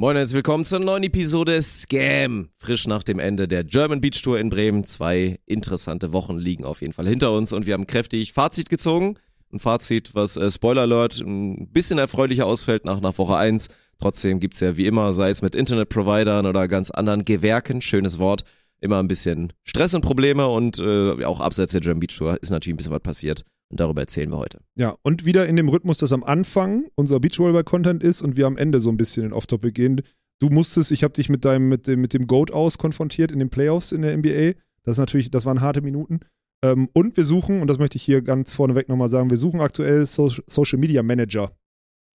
Moin und willkommen zur neuen Episode Scam. Frisch nach dem Ende der German Beach Tour in Bremen. Zwei interessante Wochen liegen auf jeden Fall hinter uns und wir haben kräftig Fazit gezogen. Ein Fazit, was äh, Spoiler Alert ein bisschen erfreulicher ausfällt nach, nach Woche 1. Trotzdem gibt's ja wie immer, sei es mit Internetprovidern oder ganz anderen Gewerken, schönes Wort, immer ein bisschen Stress und Probleme und äh, auch abseits der German Beach Tour ist natürlich ein bisschen was passiert. Und darüber erzählen wir heute. Ja, und wieder in dem Rhythmus, dass am Anfang unser Beachvolleyball-Content ist und wir am Ende so ein bisschen in Off-Topic gehen. Du musstest, ich habe dich mit deinem, mit dem, mit dem Goat aus konfrontiert in den Playoffs in der NBA. Das ist natürlich, das waren harte Minuten. Ähm, und wir suchen, und das möchte ich hier ganz vorneweg nochmal sagen, wir suchen aktuell so Social Media Manager.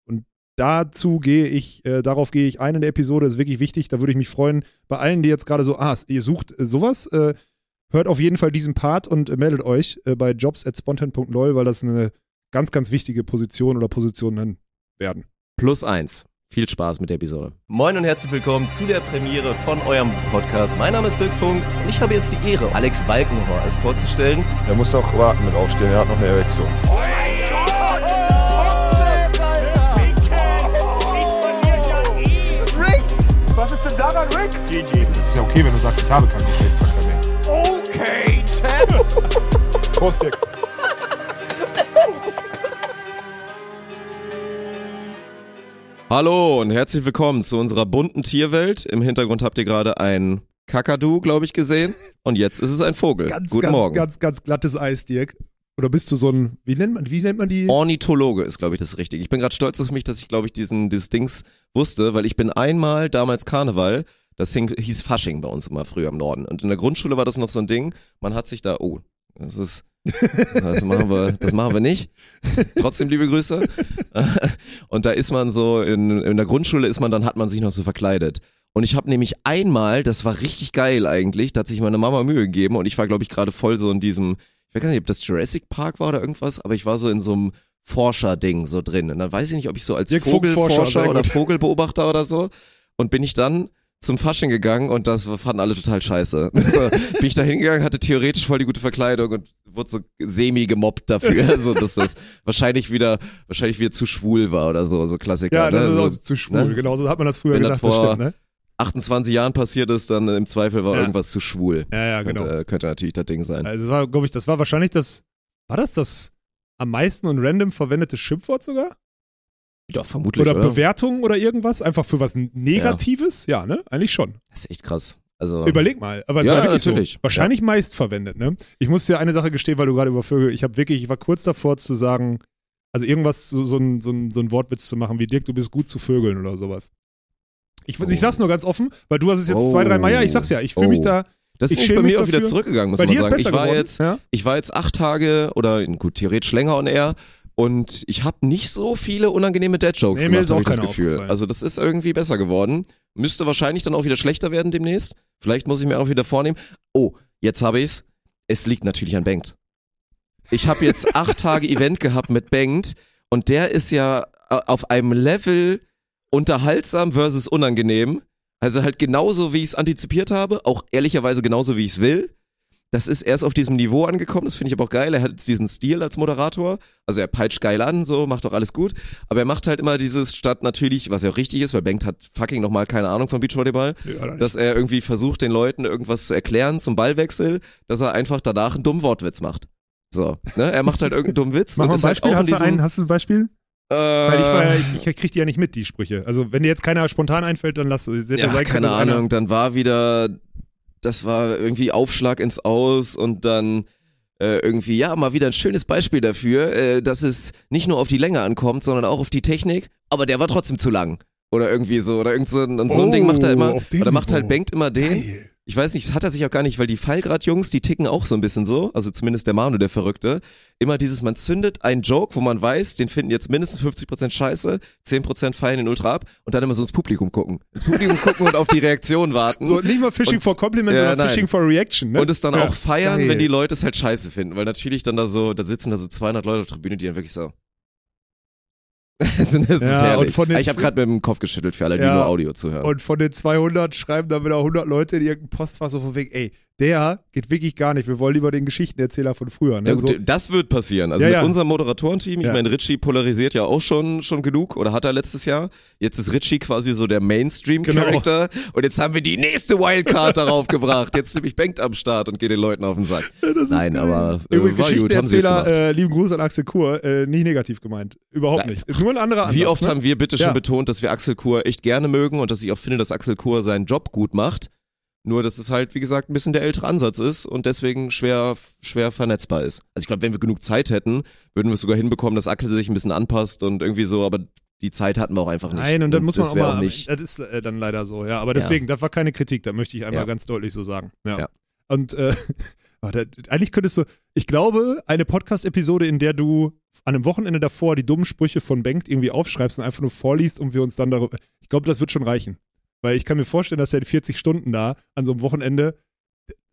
Und dazu gehe ich, äh, darauf gehe ich ein in der Episode, das ist wirklich wichtig. Da würde ich mich freuen, bei allen, die jetzt gerade so, ah, ihr sucht äh, sowas, äh, hört auf jeden Fall diesen Part und meldet euch äh, bei jobs at spontan.lol, weil das eine ganz, ganz wichtige Position oder Positionen werden. Plus eins. Viel Spaß mit der Episode. Moin und herzlich willkommen zu der Premiere von eurem Podcast. Mein Name ist Dirk Funk und ich habe jetzt die Ehre, Alex Balkenhorst vorzustellen. Er muss auch warten mit aufstehen, er hat noch eine Erektion. Was ist denn daran, Rick? GG. Das ist ja okay, wenn du sagst, ich habe keinen Geschlechtsverkehr Chad. Prost, Dirk. Hallo und herzlich willkommen zu unserer bunten Tierwelt. Im Hintergrund habt ihr gerade ein Kakadu, glaube ich, gesehen. Und jetzt ist es ein Vogel. Ganz, Guten ganz, Morgen. ganz, ganz glattes Eis, Dirk. Oder bist du so ein, wie nennt man, wie nennt man die? Ornithologe ist, glaube ich, das Richtige. Ich bin gerade stolz auf mich, dass ich, glaube ich, diesen, dieses Dings wusste, weil ich bin einmal damals Karneval, das hieß Fasching bei uns immer früher im Norden. Und in der Grundschule war das noch so ein Ding, man hat sich da, oh, das ist, das machen wir, das machen wir nicht. Trotzdem liebe Grüße. Und da ist man so, in, in der Grundschule ist man, dann hat man sich noch so verkleidet. Und ich habe nämlich einmal, das war richtig geil eigentlich, da hat sich meine Mama Mühe gegeben und ich war, glaube ich, gerade voll so in diesem, ich weiß gar nicht, ob das Jurassic Park war oder irgendwas, aber ich war so in so einem Forscher-Ding so drin. Und dann weiß ich nicht, ob ich so als Vogelforscher, oder. Vogelbeobachter oder so. Und bin ich dann zum Fasching gegangen und das fanden alle total scheiße. So, bin ich da hingegangen, hatte theoretisch voll die gute Verkleidung und wurde so semi gemobbt dafür, so dass das wahrscheinlich wieder, wahrscheinlich wieder zu schwul war oder so, so Klassiker. ja, das ne? ist so, auch zu schwul. ne? Genau, so hat man das früher Wenn gesagt, das vor- stimmt, ne? 28 Jahren passiert ist, dann im Zweifel war Ja. irgendwas zu schwul. Ja, ja, genau. Und, äh, könnte natürlich das Ding sein. Also das war, glaube ich, das war wahrscheinlich das, war das das am meisten und random verwendete Schimpfwort sogar? Ja, vermutlich. Oder, Oder, Bewertung oder irgendwas? Einfach für was Negatives? Ja, ne? Eigentlich schon. Das ist echt krass. Also, Überleg mal. Aber es Ja, war wirklich natürlich. so. Wahrscheinlich meist verwendet, ne? Ich muss dir eine Sache gestehen, weil du gerade über Vögel, ich habe wirklich, ich war kurz davor zu sagen, also irgendwas, so, so, ein, so, ein, so ein Wortwitz zu machen wie Dirk, du bist gut zu Vögeln oder sowas. Ich, Oh. ich sag's nur ganz offen, weil du hast es jetzt Oh. zwei, drei Mal, ja, ich sag's ja, ich fühle mich Oh. da, das ist ich bei mich mir auch wieder zurückgegangen, muss bei man dir ist sagen. besser ich war geworden. jetzt, ja? ich war jetzt acht Tage oder gut, theoretisch länger on air und ich habe nicht so viele unangenehme Dad-Jokes Nee, gemacht, habe auch ich das Gefühl. Also das ist irgendwie besser geworden. Müsste wahrscheinlich dann auch wieder schlechter werden demnächst. Vielleicht muss ich mir auch wieder vornehmen. Oh, jetzt habe ich's. Es liegt natürlich an Bengt. Ich habe jetzt acht Tage Event gehabt mit Bengt und der ist ja äh, auf einem Level unterhaltsam versus unangenehm. Also halt genauso, wie ich es antizipiert habe, auch ehrlicherweise genauso, wie ich es will. Das ist erst auf diesem Niveau angekommen, das finde ich aber auch geil. Er hat diesen Stil als Moderator. Also er peitscht geil an, so, macht doch alles gut. Aber er macht halt immer dieses statt natürlich, was ja auch richtig ist, weil Bengt hat fucking nochmal keine Ahnung von Beachvolleyball, dass er irgendwie versucht, den Leuten irgendwas zu erklären zum Ballwechsel, dass er einfach danach einen dummen Wortwitz macht. So, ne? Er macht halt irgendeinen dummen Witz Mach und mal ein halt Beispiel, in hast du, diesem, ein, hast du ein Beispiel? äh, Weil ich war ja, ich, ich krieg die ja nicht mit, die Sprüche. Also wenn dir jetzt keiner spontan einfällt, dann lass es. Ja, keine Ahnung, dann war wieder, das war irgendwie Aufschlag ins Aus und dann äh, irgendwie, ja, mal wieder ein schönes Beispiel dafür, äh, dass es nicht nur auf die Länge ankommt, sondern auch auf die Technik, aber der war trotzdem zu lang. Oder irgendwie so, oder irgend so, ein- und so ein Oh, Ding macht er immer, auf dem oder macht halt. Bengt immer den. Geil. Ich weiß nicht, das hat er sich auch gar nicht, weil die Fallgrad-Jungs, die ticken auch so ein bisschen so, also zumindest der Manu, der Verrückte. Immer dieses, man zündet einen Joke, wo man weiß, den finden jetzt mindestens 50% scheiße, 10% fallen in Ultra ab und dann immer so ins Publikum gucken. Ins Publikum gucken und auf die Reaktion warten. So, nicht mal Fishing Und- for Compliment, Ja, sondern nein. Fishing for Reaction, ne? und es dann Ja, auch feiern, geil. wenn die Leute es halt scheiße finden, weil natürlich dann da so, da sitzen da so 200 Leute auf der Tribüne, die dann wirklich so. das ist das ist Ja, herrlich. und von den ich habe gerade mit dem Kopf geschüttelt für alle, die Ja. nur Audio zuhören. Und von den 200 schreiben dann wieder 100 Leute in irgendein Postfach so von wegen, ey, der geht wirklich gar nicht. Wir wollen lieber den Geschichtenerzähler von früher. Ne? Ja, gut, so, das wird passieren. Also Ja, mit ja. unserem Moderatorenteam, ich Ja. meine, Richie polarisiert ja auch schon, schon genug oder hat er letztes Jahr. Jetzt ist Richie quasi so der Mainstream-Charakter und jetzt haben wir die nächste Wildcard darauf gebracht. Jetzt nämlich Bengt am Start und geht den Leuten auf den Sack. das ist Nein, geil. aber äh, Übrigens, war gut, gut Geschichtenerzähler, gemacht. äh, lieben Gruß an Axel Kur, äh, nicht negativ gemeint. Überhaupt Nein. nicht. Ist nur ein anderer Ansatz. Wie oft ne? haben wir bitte schon betont, dass wir Axel Kur echt gerne mögen und dass ich auch finde, dass Axel Kur seinen Job gut macht. Nur, dass es halt, wie gesagt, ein bisschen der ältere Ansatz ist und deswegen schwer, schwer vernetzbar ist. Also ich glaube, wenn wir genug Zeit hätten, würden wir es sogar hinbekommen, dass Axel sich ein bisschen anpasst und irgendwie so, aber die Zeit hatten wir auch einfach nicht. Nein, und dann muss man auch mal, nicht. das ist äh, dann leider so, ja. Aber deswegen, das war keine Kritik, da möchte ich einmal Ja. ganz deutlich so sagen. Ja. Ja. Und äh, eigentlich könntest du, ich glaube, eine Podcast-Episode, in der du an einem Wochenende davor die dummen Sprüche von Bengt irgendwie aufschreibst und einfach nur vorliest und wir uns dann darüber, ich glaube, das wird schon reichen. Weil ich kann mir vorstellen, dass er in 40 Stunden da an so einem Wochenende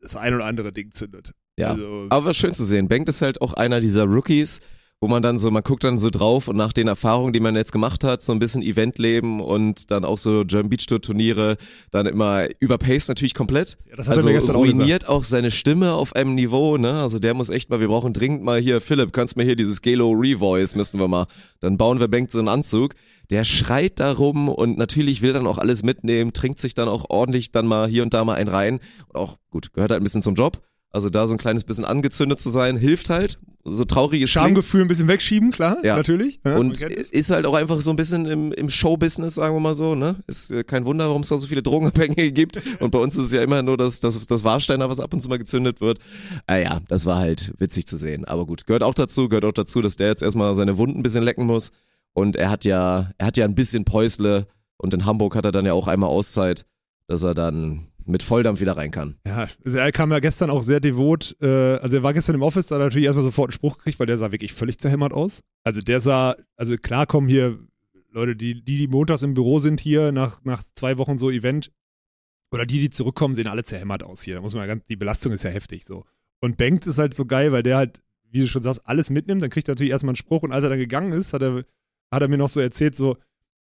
das ein oder andere Ding zündet. Ja. Also, Aber schön zu sehen. Bengt ist halt auch einer dieser Rookies, wo man dann so, man guckt dann so drauf und nach den Erfahrungen, die man jetzt gemacht hat, so ein bisschen Eventleben und dann auch so German Beach Tour Turniere, dann immer überpaced natürlich komplett. ja, das hat also er mir gestern auch ruiniert auch seine Stimme auf einem Niveau, ne? Also der muss echt mal, wir brauchen dringend mal hier, Philipp, kannst mir hier dieses Gelo Revoice müssen wir mal. Dann bauen wir Bengt so einen Anzug. Der schreit da rum und natürlich will dann auch alles mitnehmen, trinkt sich dann auch ordentlich dann mal hier und da mal einen rein. Und auch, gut, gehört halt ein bisschen zum Job. Also da so ein kleines bisschen angezündet zu sein, hilft halt. So traurig klingt. Schamgefühl ein bisschen wegschieben, klar, Ja. natürlich. Ja, Und ist halt auch einfach so ein bisschen im, im Showbusiness, sagen wir mal so, ne? Ist äh, kein Wunder, warum es da so viele Drogenabhängige gibt. Und bei uns ist es ja immer nur das, das, das Warsteiner, was ab und zu mal gezündet wird. Ah ja, das war halt witzig zu sehen. Aber gut, gehört auch dazu, gehört auch dazu, dass der jetzt erstmal seine Wunden ein bisschen lecken muss. Und er hat ja, er hat ja ein bisschen Päusle und in Hamburg hat er dann ja auch einmal Auszeit, dass er dann mit Volldampf wieder rein kann. Ja, er kam ja gestern auch sehr devot. Äh, also er war gestern im Office, da hat er natürlich erstmal sofort einen Spruch gekriegt, weil der sah wirklich völlig zerhämmert aus. Also der sah, also klar kommen hier Leute, die, die, die montags im Büro sind hier nach, nach zwei Wochen so Event, oder die, die zurückkommen, sehen alle zerhämmert aus hier. Da muss man ganz, die Belastung ist ja heftig so. Und Bengt ist halt so geil, weil der halt, wie du schon sagst, alles mitnimmt. Dann kriegt er natürlich erstmal einen Spruch und als er dann gegangen ist, hat er, hat er mir noch so erzählt, so,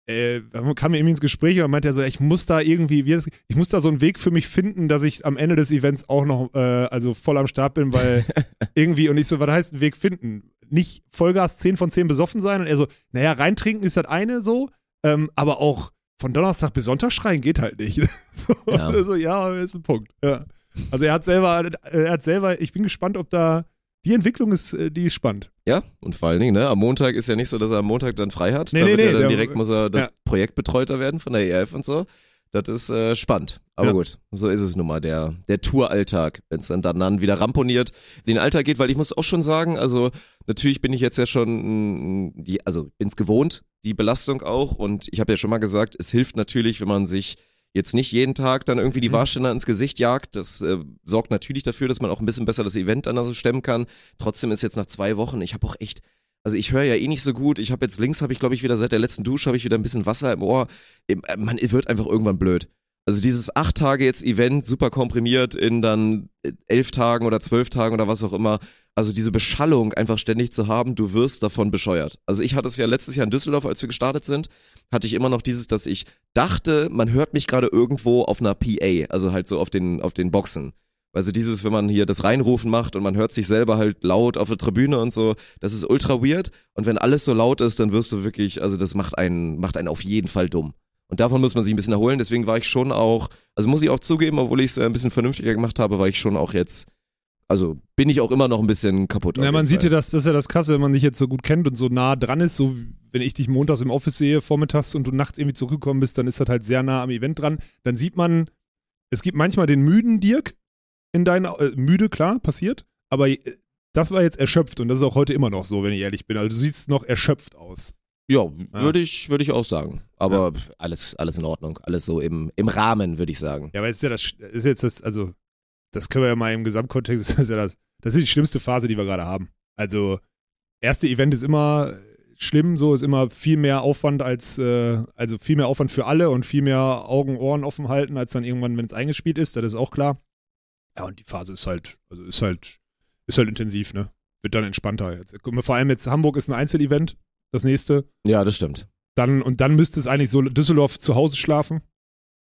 äh, kam mir irgendwie ins Gespräch und meinte er so, ich muss da irgendwie, wie das, ich muss da so einen Weg für mich finden, dass ich am Ende des Events auch noch, äh, also voll am Start bin, weil irgendwie, und ich so, was heißt einen Weg finden? Nicht Vollgas 10 von 10 besoffen sein und er so, naja, reintrinken ist das eine so, ähm, aber auch von Donnerstag bis Sonntag schreien geht halt nicht. so, Ja. Also, ja, ist ein Punkt. Ja. Also er hat selber, er hat selber, ich bin gespannt, ob da, die Entwicklung ist, äh, die ist spannend. Ja, und vor allen Dingen, ne, am Montag ist ja nicht so, dass er am Montag dann frei hat. Nee, da nee, nee, ja dann direkt muss er ja. Projektbetreuter werden von der EF und so. Das ist äh, spannend. Aber Ja. gut, so ist es nun mal, der, der Touralltag, wenn es dann, dann wieder ramponiert in den Alltag geht, weil ich muss auch schon sagen, also natürlich bin ich jetzt ja schon, mm, die, also bin's gewohnt, die Belastung auch und ich habe ja schon mal gesagt, es hilft natürlich, wenn man sich jetzt nicht jeden Tag dann irgendwie die Mhm. Warsteller ins Gesicht jagt. Das äh, sorgt natürlich dafür, dass man auch ein bisschen besser das Event dann also stemmen kann. Trotzdem ist jetzt nach zwei Wochen, ich habe auch echt, also ich höre ja eh nicht so gut. Ich habe jetzt links, habe ich glaube ich wieder seit der letzten Dusche, habe ich wieder ein bisschen Wasser im Ohr. Äh, Man wird einfach irgendwann blöd. Also dieses acht Tage jetzt Event, super komprimiert in dann äh, elf Tagen oder zwölf Tagen oder was auch immer. Also diese Beschallung einfach ständig zu haben, du wirst davon bescheuert. Also ich hatte es ja letztes Jahr in Düsseldorf, als wir gestartet sind, hatte ich immer noch dieses, dass ich dachte, man hört mich gerade irgendwo auf einer PA, also halt so auf den, auf den Boxen. Also dieses, wenn man hier das Reinrufen macht und man hört sich selber halt laut auf der Tribüne und so, das ist ultra weird. Und wenn alles so laut ist, dann wirst du wirklich, also das macht einen, macht einen auf jeden Fall dumm. Und davon muss man sich ein bisschen erholen. Deswegen war ich schon auch, also muss ich auch zugeben, obwohl ich es ein bisschen vernünftiger gemacht habe, war ich schon auch jetzt, also bin ich auch immer noch ein bisschen kaputt. Ja, man jeden sieht ja Fall. das, das ist ja das Krasse, wenn man dich jetzt so gut kennt und so nah dran ist, so wenn ich dich montags im Office sehe, vormittags und du nachts irgendwie zurückgekommen bist, dann ist das halt sehr nah am Event dran. Dann sieht man, es gibt manchmal den müden Dirk in deiner, äh, müde, klar, passiert, aber äh, das war jetzt erschöpft und das ist auch heute immer noch so, wenn ich ehrlich bin. Also du siehst noch erschöpft aus. Ja, Ja. würde ich, würde ich auch sagen. Aber alles, alles in Ordnung. Alles so im, im Rahmen, würde ich sagen. Ja, aber jetzt ist ja das, ist jetzt das, also, das können wir ja mal im Gesamtkontext, das ist ja das, das ist die schlimmste Phase, die wir gerade haben. Also, erste Event ist immer schlimm, so ist immer viel mehr Aufwand als, äh, also viel mehr Aufwand für alle und viel mehr Augen, Ohren offen halten, als dann irgendwann, wenn es eingespielt ist, das ist auch klar. Ja, und die Phase ist halt, also ist halt, ist halt intensiv, ne? Wird dann entspannter jetzt. Guck mal, Vor allem jetzt Hamburg ist ein Einzelevent, das nächste. Ja, das stimmt. Dann, und dann müsste es eigentlich so Düsseldorf zu Hause schlafen.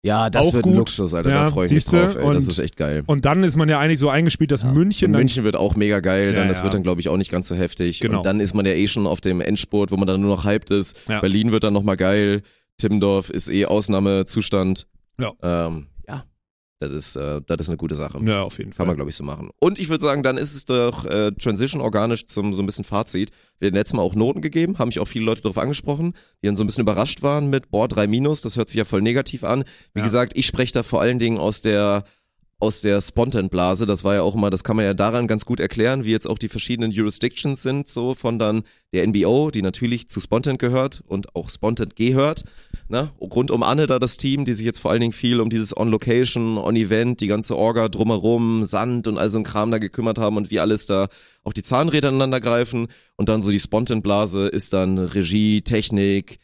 Ja, das Auch wird gut. ein Luxus, Alter. Ja, da freue ich mich drauf, ey. Das und- ist echt geil. Und dann ist man ja eigentlich so eingespielt, dass München Und dann München wird auch mega geil, dann Ja, das ja. wird dann glaube ich auch nicht ganz so heftig. Genau. Und dann ist man ja eh schon auf dem Endspurt, wo man dann nur noch hyped ist. Ja. Berlin wird dann nochmal geil. Timmendorf ist eh Ausnahmezustand. Ja. Ähm, ja. Das ist, äh, das ist eine gute Sache. Ja, auf jeden Kann Fall. man, glaube ich, so machen. Und ich würde sagen, dann ist es doch äh, Transition organisch zum so ein bisschen Fazit. Wir haben letztes Mal auch Noten gegeben, haben mich auch viele Leute darauf angesprochen, die dann so ein bisschen überrascht waren mit, boah, drei Minus, das hört sich ja voll negativ an. Wie Ja. gesagt, ich spreche da vor allen Dingen aus der aus der Spontan-Blase, das war ja auch immer, das kann man ja daran ganz gut erklären, wie jetzt auch die verschiedenen Jurisdictions sind, so von dann der NBO, die natürlich zu Spontan gehört und auch Spontan gehört, ne? rund um Anne da das Team, die sich jetzt vor allen Dingen viel um dieses On-Location, On-Event, die ganze Orga drumherum, Sand und all so ein Kram da gekümmert haben und wie alles da auch die Zahnräder aneinander greifen und dann so die Spontan-Blase ist dann Regie, Technik,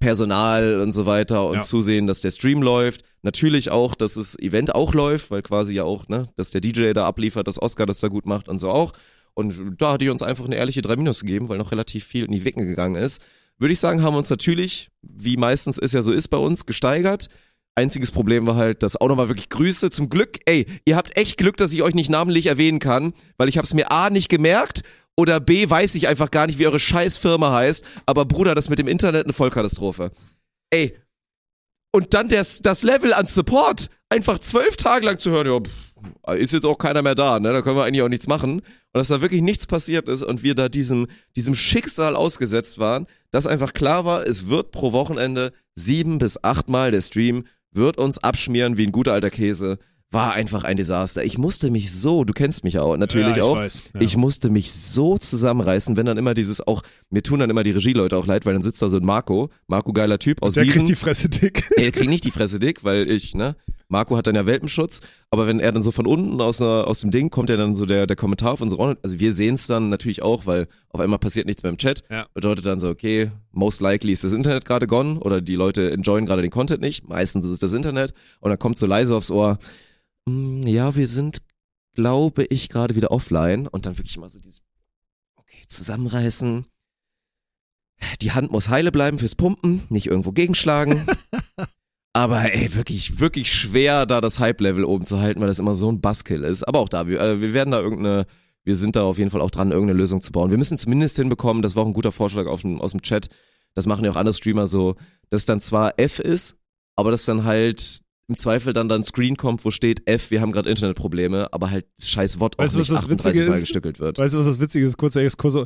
Personal und so weiter und Ja. zusehen, dass der Stream läuft. Natürlich auch, dass das Event auch läuft, weil quasi ja auch, ne, dass der DJ da abliefert, dass Oscar das da gut macht und so auch. Und da hat die uns einfach eine ehrliche 3 Minus gegeben, weil noch relativ viel in die Wicken gegangen ist. Würde ich sagen, haben wir uns natürlich, wie meistens es ja so ist bei uns, gesteigert. Einziges Problem war halt, dass auch nochmal wirklich Grüße zum Glück. Ey, ihr habt echt Glück, dass ich euch nicht namentlich erwähnen kann, weil ich habe es mir A nicht gemerkt oder B weiß ich einfach gar nicht, wie eure scheiß Firma heißt. Aber Bruder, das mit dem Internet eine Vollkatastrophe. Ey. Und dann das, das Level an Support, einfach zwölf Tage lang zu hören, ja, pff, ist jetzt auch keiner mehr da, ne? Da können wir eigentlich auch nichts machen. Und dass da wirklich nichts passiert ist und wir da diesem, diesem Schicksal ausgesetzt waren, dass einfach klar war, es wird pro Wochenende sieben bis achtmal der Stream wird uns abschmieren wie ein guter alter Käse. War einfach ein Desaster. Ich musste mich so, du kennst mich auch, natürlich ja, ich auch. Weiß. Ja. Ich musste mich so zusammenreißen, wenn dann immer dieses auch, mir tun dann immer die Regieleute auch leid, weil dann sitzt da so ein Marco, Marco geiler Typ aus der Wiesen. kriegt die Fresse dick. Er kriegt nicht die Fresse dick, weil ich, ne, Marco hat dann ja Welpenschutz, aber wenn er dann so von unten aus, einer, aus dem Ding kommt ja dann so der, der Kommentar auf unsere Ohren, also wir sehen es dann natürlich auch, weil auf einmal passiert nichts mehr im Chat, Ja. bedeutet dann so, okay, most likely ist das Internet gerade gone oder die Leute enjoyen gerade den Content nicht, meistens ist es das Internet und dann kommt so leise aufs Ohr, "Mm, ja, wir sind, glaube ich, gerade wieder offline und dann wirklich mal so dieses, okay, zusammenreißen, die Hand muss heile bleiben fürs Pumpen, nicht irgendwo gegenschlagen. Aber ey, wirklich, wirklich schwer, da das Hype-Level oben zu halten, weil das immer so ein Buzzkill ist. Aber auch da, wir, äh, wir werden da irgendeine, wir sind da auf jeden Fall auch dran, irgendeine Lösung zu bauen. Wir müssen zumindest hinbekommen, das war auch ein guter Vorschlag dem, aus dem Chat, das machen ja auch andere Streamer so, dass dann zwar F ist, aber dass dann halt im Zweifel dann dann Screen kommt, wo steht F, wir haben gerade Internetprobleme, aber halt scheiß Wort auch Weißt was nicht das 38 Witzige Mal ist? gestückelt wird. Weißt du, was das Witzige ist? Kurzer Exkurs.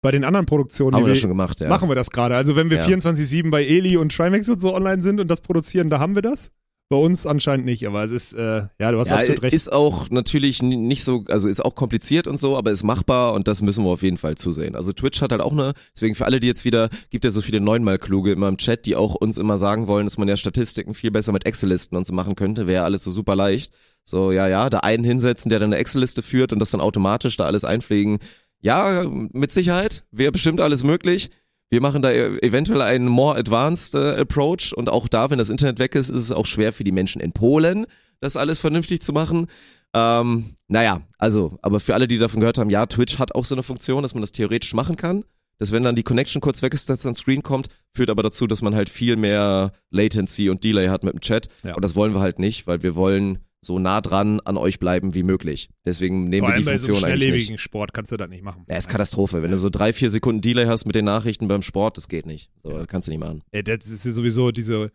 Bei den anderen Produktionen, Haben wir das schon gemacht, ja. machen wir das gerade. Also wenn wir Ja. 24-7 bei Eli und Trimax und so online sind und das produzieren, da haben wir das. Bei uns anscheinend nicht, aber es ist, äh, ja, du hast ja, absolut recht. ist auch natürlich nicht so, also ist auch kompliziert und so, aber ist machbar und das müssen wir auf jeden Fall zusehen. Also Twitch hat halt auch eine, deswegen für alle, die jetzt wieder, gibt ja so viele neunmal Kluge immer im Chat, die auch uns immer sagen wollen, dass man ja Statistiken viel besser mit Excel-Listen und so machen könnte, wäre alles so super leicht. So, ja, ja, da einen hinsetzen, der dann eine Excel-Liste führt und das dann automatisch da alles einpflegen. Ja, mit Sicherheit, wäre bestimmt alles möglich. Wir machen da e- eventuell einen more advanced äh, approach und auch da, wenn das Internet weg ist, ist es auch schwer für die Menschen in Polen, das alles vernünftig zu machen. Ähm, naja, also, aber für alle, die davon gehört haben, ja, Twitch hat auch so eine Funktion, dass man das theoretisch machen kann. Dass wenn dann die Connection kurz weg ist, dass dann Screen kommt, führt aber dazu, dass man halt viel mehr Latency und Delay hat mit dem Chat. Ja. Und das wollen wir halt nicht, weil wir wollen so nah dran an euch bleiben wie möglich. Deswegen nehmen Vor wir die bei so Funktion einem eigentlich nicht. Sport kannst du das nicht machen. Ja, ist Katastrophe. Wenn du so drei, vier Sekunden Delay hast mit den Nachrichten beim Sport, das geht nicht. So, das kannst du nicht machen. Ey, das ist ja sowieso diese,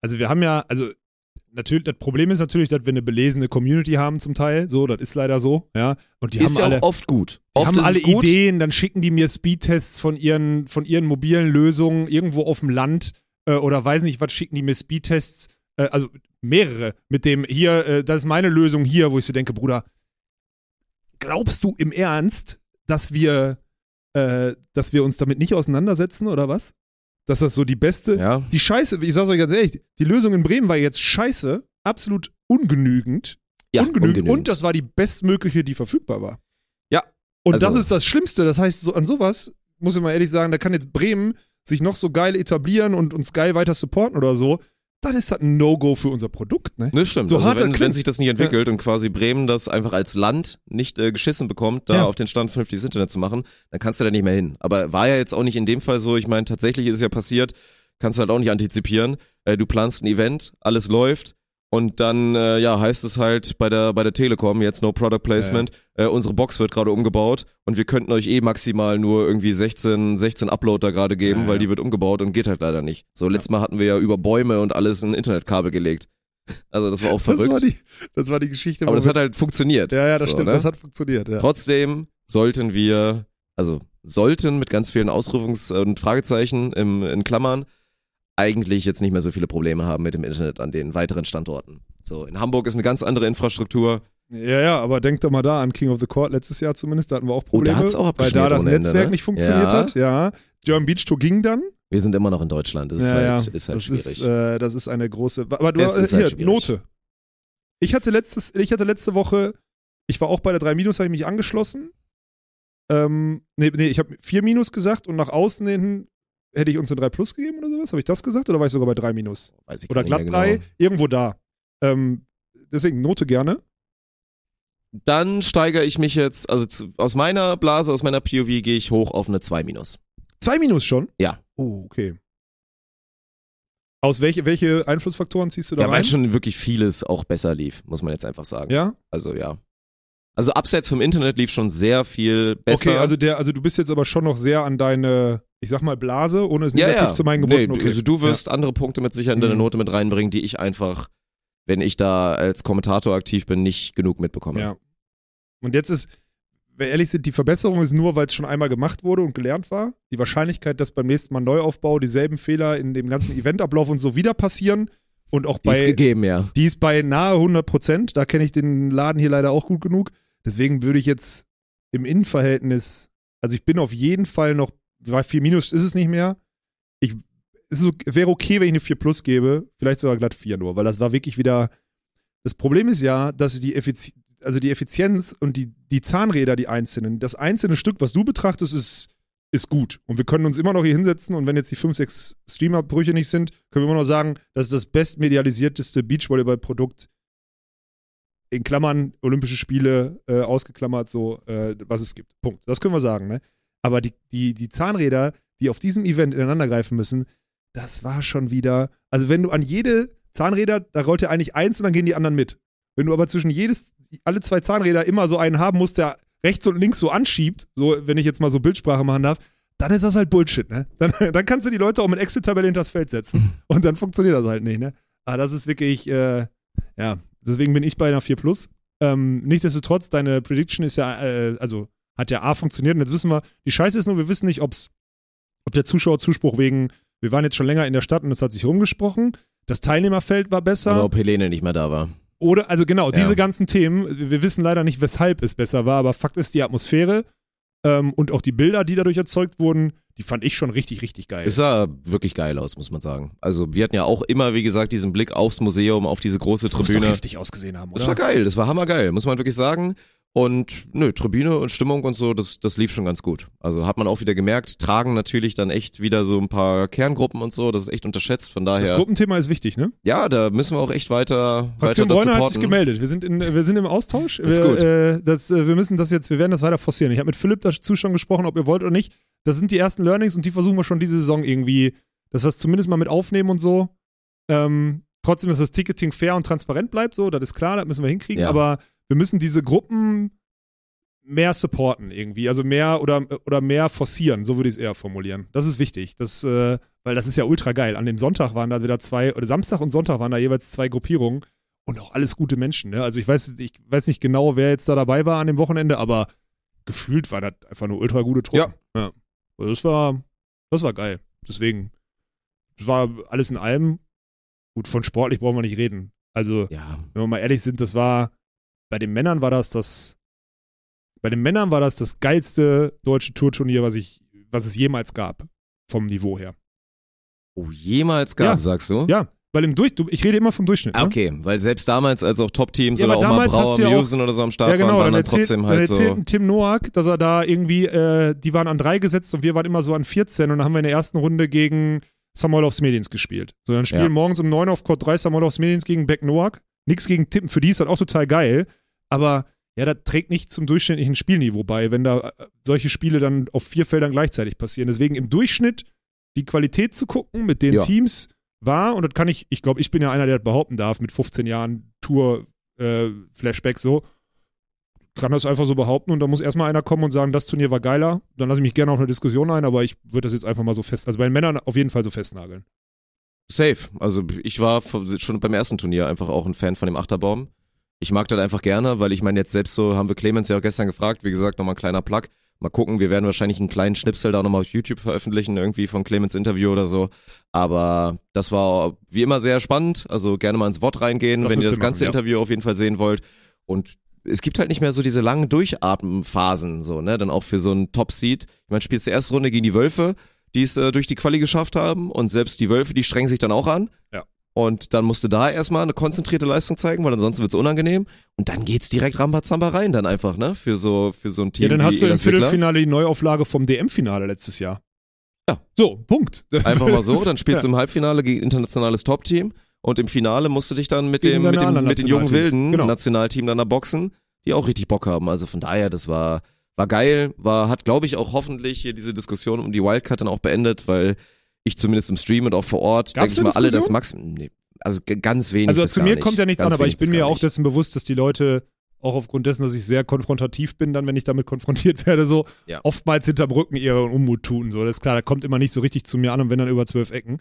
also wir haben ja, also natürlich, das Problem ist natürlich, dass wir eine belesene Community haben zum Teil, so, das ist leider so, ja. Und die ist haben ja alle, auch oft gut. die Oft haben alle gut. Ideen, dann schicken die mir Speedtests von ihren, von ihren mobilen Lösungen irgendwo auf dem Land äh, oder weiß nicht was, schicken die mir Speedtests, äh, also mehrere, mit dem hier, äh, das ist meine Lösung hier, wo ich so denke, Bruder, glaubst du im Ernst, dass wir, äh, dass wir uns damit nicht auseinandersetzen oder was? Dass das so die beste, Ja. die Scheiße, ich sag's euch ganz ehrlich, die Lösung in Bremen war jetzt scheiße, absolut ungenügend. Ja, ungenügend. ungenügend. Und das war die bestmögliche, die verfügbar war. Ja, Und also- das ist das Schlimmste. Das heißt, so, an sowas, muss ich mal ehrlich sagen, da kann jetzt Bremen sich noch so geil etablieren und uns geil weiter supporten oder so. Dann ist das ein No-Go für unser Produkt, ne? Das stimmt. So also hart wenn, wenn sich das nicht entwickelt und quasi Bremen das einfach als Land nicht äh, geschissen bekommt, da Ja. auf den Stand vernünftiges Internet zu machen, dann kannst du da nicht mehr hin. Aber war ja jetzt auch nicht in dem Fall so. Ich meine, tatsächlich ist es ja passiert, kannst du halt auch nicht antizipieren. äh, du planst ein Event, alles läuft und dann äh, ja heißt es halt bei der bei der Telekom jetzt no Product Placement, Äh, unsere Box wird gerade umgebaut und wir könnten euch eh maximal nur irgendwie 16 16 Uploader gerade geben, Ja, weil ja. die wird umgebaut und geht halt leider nicht. So letztes Mal hatten wir ja über Bäume und alles ein Internetkabel gelegt. Also das war auch Das verrückt. war, die, das war die Geschichte. aber das hat halt funktioniert. ja, ja, das So, stimmt. ne? Das hat funktioniert. Ja. Trotzdem sollten wir, also sollten mit ganz vielen Ausrufungs- und Fragezeichen im, in Klammern, eigentlich jetzt nicht mehr so viele Probleme haben mit dem Internet an den weiteren Standorten. So, in Hamburg ist eine ganz andere Infrastruktur. Ja, ja, aber denk doch mal da an King of the Court letztes Jahr zumindest, da hatten wir auch Oh, da Probleme, hat's auch weil da das Ende, Netzwerk ne? nicht funktioniert Ja. hat. Ja, German Beach Tour ging dann. Wir sind immer noch in Deutschland. Das ist ja, halt, ja. ist halt das schwierig. ist, äh, das ist eine große. Aber du Es äh, ist hier halt. Note. Ich hatte letztes, ich hatte letzte Woche, ich war auch bei der 3 Minus, habe ich mich angeschlossen. Ähm, nee, nee, ich habe 4 Minus gesagt und nach außen hin hätte ich uns eine 3 Plus gegeben oder sowas. Habe ich das gesagt oder war ich sogar bei 3 Minus? Weiß ich Oder glatt mehr 3, genau. irgendwo da. Ähm, deswegen Note gerne. Dann steigere ich mich jetzt, also zu, aus meiner Blase, aus meiner POV gehe ich hoch auf eine 2 minus. 2 Minus schon? Ja. Oh, okay. Aus welche, welche Einflussfaktoren ziehst du da Ja, weil rein? schon wirklich vieles auch besser lief, muss man jetzt einfach sagen. Ja? Also ja. Also abseits vom Internet lief schon sehr viel besser. Okay, also der, also du bist jetzt aber schon noch sehr an deine, ich sag mal, Blase, ohne es ja, negativ ja. zu meinen nee, Geburten. okay. Also du wirst andere Punkte mit Sicherheit in deine Mhm. Note mit reinbringen, die ich einfach, wenn ich da als Kommentator aktiv bin, nicht genug mitbekomme. Ja. Und jetzt ist, wenn wir ehrlich sind, die Verbesserung ist nur, weil es schon einmal gemacht wurde und gelernt war. Die Wahrscheinlichkeit, dass beim nächsten Mal Neuaufbau dieselben Fehler in dem ganzen Eventablauf und so wieder passieren und auch Die ist bei, gegeben, ja. die ist bei nahe 100 Prozent. Da kenne ich den Laden hier leider auch gut genug. Deswegen würde ich jetzt im Innenverhältnis, also ich bin auf jeden Fall noch, bei 4 Minus ist es nicht mehr. Ich, es wäre okay, wenn ich eine 4 Plus gebe, vielleicht sogar glatt 4 nur, weil das war wirklich wieder. Das Problem ist ja, dass die Effizienz, also die Effizienz und die, die Zahnräder, die einzelnen, das einzelne Stück, was du betrachtest, ist, ist gut. Und wir können uns immer noch hier hinsetzen und wenn jetzt die 5, 6 Streamer-Brüche nicht sind, können wir immer noch sagen, das ist das bestmedialisierteste Beachvolleyball-Produkt in Klammern Olympische Spiele äh, ausgeklammert, so äh, was es gibt. Punkt. Das können wir sagen, ne? Aber die, die, die Zahnräder, die auf diesem Event ineinander greifen müssen, das war schon wieder. Also, wenn du an jede Zahnräder, da rollt ja eigentlich eins und dann gehen die anderen mit. Wenn du aber zwischen jedes, alle zwei Zahnräder immer so einen haben musst, der rechts und links so anschiebt, so, wenn ich jetzt mal so Bildsprache machen darf, dann ist das halt Bullshit, ne? Dann, dann kannst du die Leute auch mit Excel-Tabelle hinters Feld setzen und dann funktioniert das halt nicht, ne? Aber das ist wirklich, äh, ja, deswegen bin ich bei einer 4 Plus. Ähm, nichtsdestotrotz, deine Prediction ist ja, äh, also hat ja A funktioniert und jetzt wissen wir, die Scheiße ist nur, wir wissen nicht, ob's, ob der Zuschauerzuspruch wegen, wir waren jetzt schon länger in der Stadt und es hat sich rumgesprochen, das Teilnehmerfeld war besser. Oder ob Helene nicht mehr da war. Oder, also genau, Ja. diese ganzen Themen, wir wissen leider nicht, weshalb es besser war, aber Fakt ist, die Atmosphäre ähm, und auch die Bilder, die dadurch erzeugt wurden, die fand ich schon richtig, richtig geil. Es sah wirklich geil aus, muss man sagen. Also wir hatten ja auch immer, wie gesagt, diesen Blick aufs Museum, auf diese große Muss doch Tribüne. heftig ausgesehen haben, oder? Das war geil, das war hammergeil, muss man wirklich sagen. Und nö, Tribüne und Stimmung und so, das, das lief schon ganz gut. Also hat man auch wieder gemerkt, tragen natürlich dann echt wieder so ein paar Kerngruppen und so, das ist echt unterschätzt, von Das daher. Gruppenthema ist wichtig, ne? Ja, da müssen wir auch echt weiter, weiter Fraktion das Bräuner hat sich gemeldet. Wir sind, in, wir sind im Austausch. Ist wir, gut. Äh, das, äh, wir müssen das jetzt, wir werden das weiter forcieren. Ich habe mit Philipp dazu schon gesprochen, ob ihr wollt oder nicht. Das sind die ersten Learnings und die versuchen wir schon diese Saison irgendwie, dass wir es zumindest mal mit aufnehmen und so. Ähm, trotzdem, dass das Ticketing fair und transparent bleibt, so, das ist klar, das müssen wir hinkriegen. Ja. Aber wir müssen diese Gruppen mehr supporten irgendwie, also mehr oder, oder mehr forcieren, so würde ich es eher formulieren. Das ist wichtig, das, äh, weil das ist ja ultra geil. An dem Sonntag waren da wieder zwei, oder Samstag und Sonntag waren da jeweils zwei Gruppierungen und auch alles gute Menschen. Ne? Also ich weiß, ich weiß nicht genau, wer jetzt da dabei war an dem Wochenende, aber gefühlt war das einfach eine ultra gute Truppe. Ja. Also das war, das war geil. Deswegen, das war alles in allem gut. Von sportlich brauchen wir nicht reden. Also Ja, wenn wir mal ehrlich sind, das war bei den Männern war das das bei den Männern war das das geilste deutsche Tourturnier, was ich was es jemals gab vom Niveau her. oh, jemals gab, Ja. sagst du? Ja, weil im Durch du, ich rede immer vom Durchschnitt. Ah, Ne? okay, weil selbst damals, als auch Top-Teams Ja, oder auch mal Brauer ja oder so am Start Ja, genau, waren, waren dann, dann erzählt, trotzdem dann halt so. erzählt ein Tim Noack, dass er da irgendwie, äh, die waren an drei gesetzt und wir waren immer so an 14 und dann haben wir in der ersten Runde gegen Samoylovs Mediens gespielt. So, dann spielen morgens um 9 auf Court 3 Samoylovs Mediens gegen Beck Noack. Nix gegen Tippen, für die ist das auch total geil, aber ja, das trägt nicht zum durchschnittlichen Spielniveau bei, wenn da äh, solche Spiele dann auf vier Feldern gleichzeitig passieren. Deswegen im Durchschnitt die Qualität zu gucken mit den Ja. Teams, war, und das kann ich, ich glaube, ich bin ja einer, der das behaupten darf, mit 15 Jahren Tour-Flashback so, kann das einfach so behaupten und da muss erstmal einer kommen und sagen, das Turnier war geiler. Dann lasse ich mich gerne auf eine Diskussion ein, aber ich würde das jetzt einfach mal so fest, also bei den Männern auf jeden Fall so festnageln. Safe. Also ich war schon beim ersten Turnier einfach auch ein Fan von dem Achterbaum. Ich mag das einfach gerne, weil ich meine, jetzt selbst so haben wir Clemens ja auch gestern gefragt, wie gesagt, nochmal ein kleiner Plug. Mal gucken, wir werden wahrscheinlich einen kleinen Schnipsel da nochmal auf YouTube veröffentlichen, irgendwie von Clemens Interview oder so. Aber das war wie immer sehr spannend. Also gerne mal ins Wort reingehen, Das wenn ihr das ganze machen, ja. Interview auf jeden Fall sehen wollt. Und es gibt halt nicht mehr so diese langen Durchatmenphasen, so, ne? Dann auch für so einen Top-Seed. Ich meine, spielst die erste Runde gegen die Wölfe, die es äh, durch die Quali geschafft haben. Und selbst die Wölfe, die strengen sich dann auch an. Ja. Und dann musst du da erstmal eine konzentrierte Leistung zeigen, weil ansonsten wird's unangenehm. Und dann geht's direkt Rambazamba rein dann einfach, ne? Für so, für so ein Team. Ja, dann hast du im. Viertelfinale die Neuauflage vom DM-Finale letztes Jahr. Ja. So, Punkt. Einfach mal so, dann spielst ja. du im Halbfinale gegen internationales Top-Team und im Finale musst du dich dann mit Gegen dem, mit dem mit den jungen. Wilden Genau. Nationalteam dann da boxen, die auch richtig Bock haben. Also von daher, das war, war geil, war, hat glaube ich auch hoffentlich hier diese Diskussion um die Wildcard dann auch beendet, weil ich zumindest im Stream und auch vor Ort, denke ich mal, alle das? Maximum, nee, also ganz wenig Also zu mir nicht. kommt ja nichts Ganz an, aber ich bin mir auch dessen bewusst, dass die Leute auch aufgrund dessen, dass ich sehr konfrontativ bin, dann, wenn ich damit konfrontiert werde, so Ja. oftmals hinterm Rücken ihren Unmut tun. So, das ist klar, da kommt immer nicht so richtig zu mir an und wenn dann über zwölf Ecken.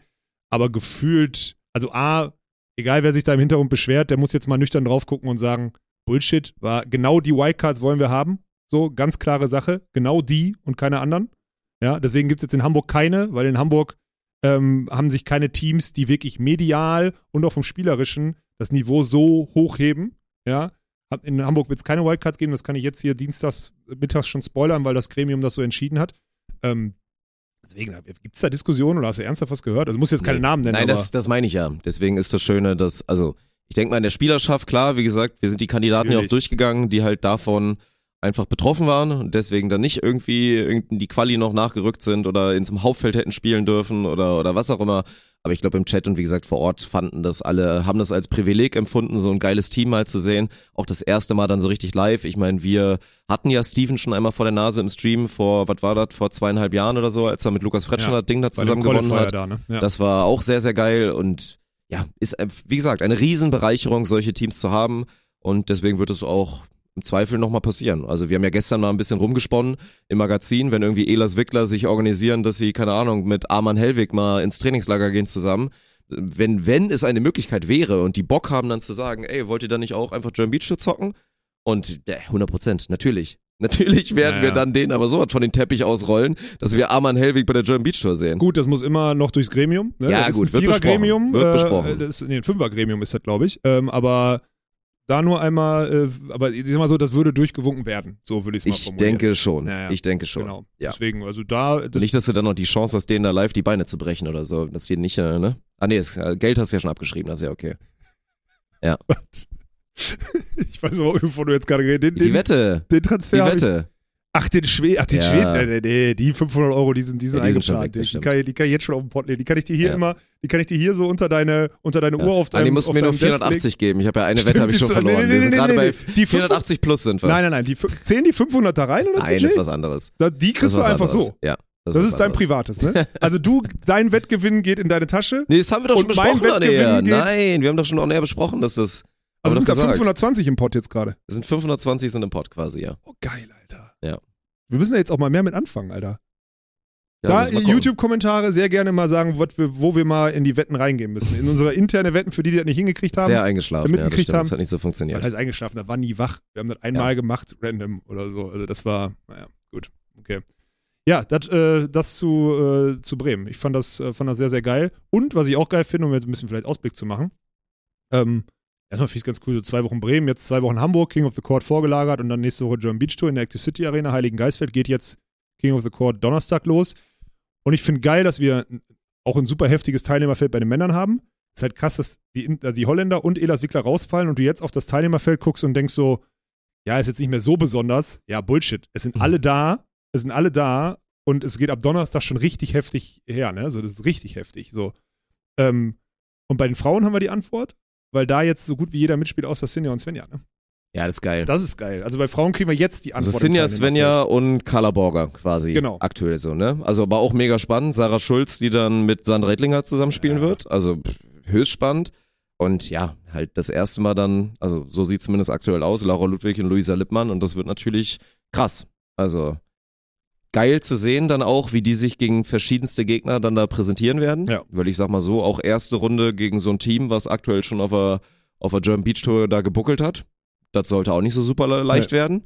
Aber gefühlt, also A, egal wer sich da im Hintergrund beschwert, der muss jetzt mal nüchtern drauf gucken und sagen, Bullshit, war genau die Wildcards wollen wir haben. So, ganz klare Sache. Genau die und keine anderen. Ja, deswegen gibt es jetzt in Hamburg keine, weil in Hamburg ähm, haben sich keine Teams, die wirklich medial und auch vom Spielerischen das Niveau so hochheben. Ja, in Hamburg wird es keine Wildcards geben, das kann ich jetzt hier dienstags mittags schon spoilern, weil das Gremium das so entschieden hat. Ähm, deswegen, gibt es da Diskussionen oder hast du ernsthaft was gehört? Also du musst jetzt keine Nee. Namen nennen, Nein, aber das, das meine ich ja. Deswegen ist das Schöne, dass, also, ich denke mal in der Spielerschaft, klar, wie gesagt, wir sind die Kandidaten ja auch durchgegangen, die halt davon einfach betroffen waren und deswegen dann nicht irgendwie in die Quali noch nachgerückt sind oder ins Hauptfeld hätten spielen dürfen oder, oder was auch immer. Aber ich glaube im Chat und wie gesagt vor Ort fanden das alle, haben das als Privileg empfunden, so ein geiles Team mal zu sehen. Auch das erste Mal dann so richtig live. Ich meine, wir hatten ja Steven schon einmal vor der Nase im Stream vor, was war das, vor zweieinhalb Jahren oder so, als er mit Lukas Fretschner Ja, das Ding da zusammen gewonnen hat. Da, ne? ja. Das war auch sehr, sehr geil und ja, ist, wie gesagt, eine Riesenbereicherung, solche Teams zu haben und deswegen wird es auch im Zweifel nochmal passieren. Also wir haben ja gestern mal ein bisschen rumgesponnen im Magazin, wenn irgendwie Elas Wickler sich organisieren, dass sie, keine Ahnung, mit Arman Hellwig mal ins Trainingslager gehen zusammen. Wenn, wenn es eine Möglichkeit wäre und die Bock haben dann zu sagen, ey, wollt ihr da nicht auch einfach German Beach zocken? Und ja, 100 Prozent, natürlich. Natürlich werden Ja, wir dann den aber so was von den Teppich ausrollen, dass wir Arman Hellwig bei der German Beach Tour sehen. Gut, das muss immer noch durchs Gremium. Ne? Ja, das gut, ist ein wird besprochen. Vierer-Gremium. Wird äh, besprochen. Das, nee, ein Fünfer-Gremium ist das, glaube ich. Ähm, aber da nur einmal, äh, aber ich sag mal so, das würde durchgewunken werden. So würde ich es mal Ich formulieren. denke schon. Ja, ja. Ich denke schon. Genau. Ja. Deswegen, also da. Das, Nicht, dass du dann noch die Chance hast, denen da live die Beine zu brechen oder so. Dass die nicht, äh, ne? Ah, nee, das, äh, Geld hast du ja schon abgeschrieben, das ist ja okay. ich weiß auch, wovon du jetzt gerade redest. Den, Die Wette. den Die Transfer. ich- Wette. Ach, den Schweden. Ach, den Ja. Schweden. Nee, nee, nee, die 500 Euro, die sind, die sind Ja, die sind eingeplant. das die, kann, ich- die kann ich jetzt schon auf den Pott legen. Die kann ich dir hier Ja. immer, die kann ich dir hier so unter deine, unter deine. Uhr auf Ah, deinem die mussten mir nur deinem Desk legen. 480 geben. Ich habe ja eine Stimmt, Wette habe ich schon verloren. nee, nee, wir sind gerade bei. Die 480 plus sind wir. Nein, nein, nein. Die, zählen die 500 da rein oder Nein, das ist was anderes. Da, die Das kriegst du einfach anderes. so. Ja. Das was ist dein privates, ne? Also du, dein Wettgewinn geht in deine Tasche. Nee, das haben wir doch schon besprochen, Nein, wir haben doch schon on air besprochen, dass das. Also sind da doch gesagt. 520 im Pott jetzt gerade. Das sind 520 sind im Pod quasi, ja. Oh, geil, Alter. Ja. Wir müssen da jetzt auch mal mehr mit anfangen, Alter. ja da. YouTube-Kommentare sehr gerne mal sagen, wir, wo wir mal in die Wetten reingehen müssen. In unsere interne Wetten, für die, die das nicht hingekriegt haben. Sehr eingeschlafen, ja, das stimmt. Das haben. hat nicht so funktioniert. heißt eingeschlafen? Da war nie wach. Wir haben das einmal gemacht, random oder so. Also das war, naja, gut. Okay. Ja, das, äh, das zu, äh, zu Bremen. Ich fand das, äh, fand das sehr, sehr geil. Und was ich auch geil finde, um jetzt ein bisschen vielleicht Ausblick zu machen, ähm, erstmal finde ich es ganz cool, so zwei Wochen Bremen, jetzt zwei Wochen Hamburg, King of the Court vorgelagert und dann nächste Woche German Beach Tour in der Active City Arena, Heiligen Geistfeld, geht jetzt King of the Court Donnerstag los. Und ich finde geil, dass wir auch ein super heftiges Teilnehmerfeld bei den Männern haben. Es ist halt krass, dass die, äh, die Holländer und Elas Wickler rausfallen und du jetzt auf das Teilnehmerfeld guckst und denkst so, ja, ist jetzt nicht mehr so besonders. Ja, Bullshit. Es sind alle da, es sind alle da und es geht ab Donnerstag schon richtig heftig her, ne? Also das ist richtig heftig. So. Ähm, und bei den Frauen haben wir die Antwort, weil da jetzt so gut wie jeder mitspielt, außer Sinja und Svenja, ne? Ja, das ist geil. Das ist geil. Also bei Frauen kriegen wir jetzt die Also Antwort. Sinja, im Svenja und Carla Borger quasi Genau. aktuell so, ne? Also aber auch mega spannend. Sarah Schulz, die dann mit Sandra Redlinger zusammenspielen wird. Also höchst spannend. Und ja, halt das erste Mal dann, also so sieht zumindest aktuell aus, Laura Ludwig und Luisa Lippmann und das wird natürlich krass. Also geil zu sehen dann auch, wie die sich gegen verschiedenste Gegner dann da präsentieren werden. Ja. Weil ich sag mal so, auch erste Runde gegen so ein Team, was aktuell schon auf der, auf der German Beach Tour da gebuckelt hat. Das sollte auch nicht so super le- leicht werden.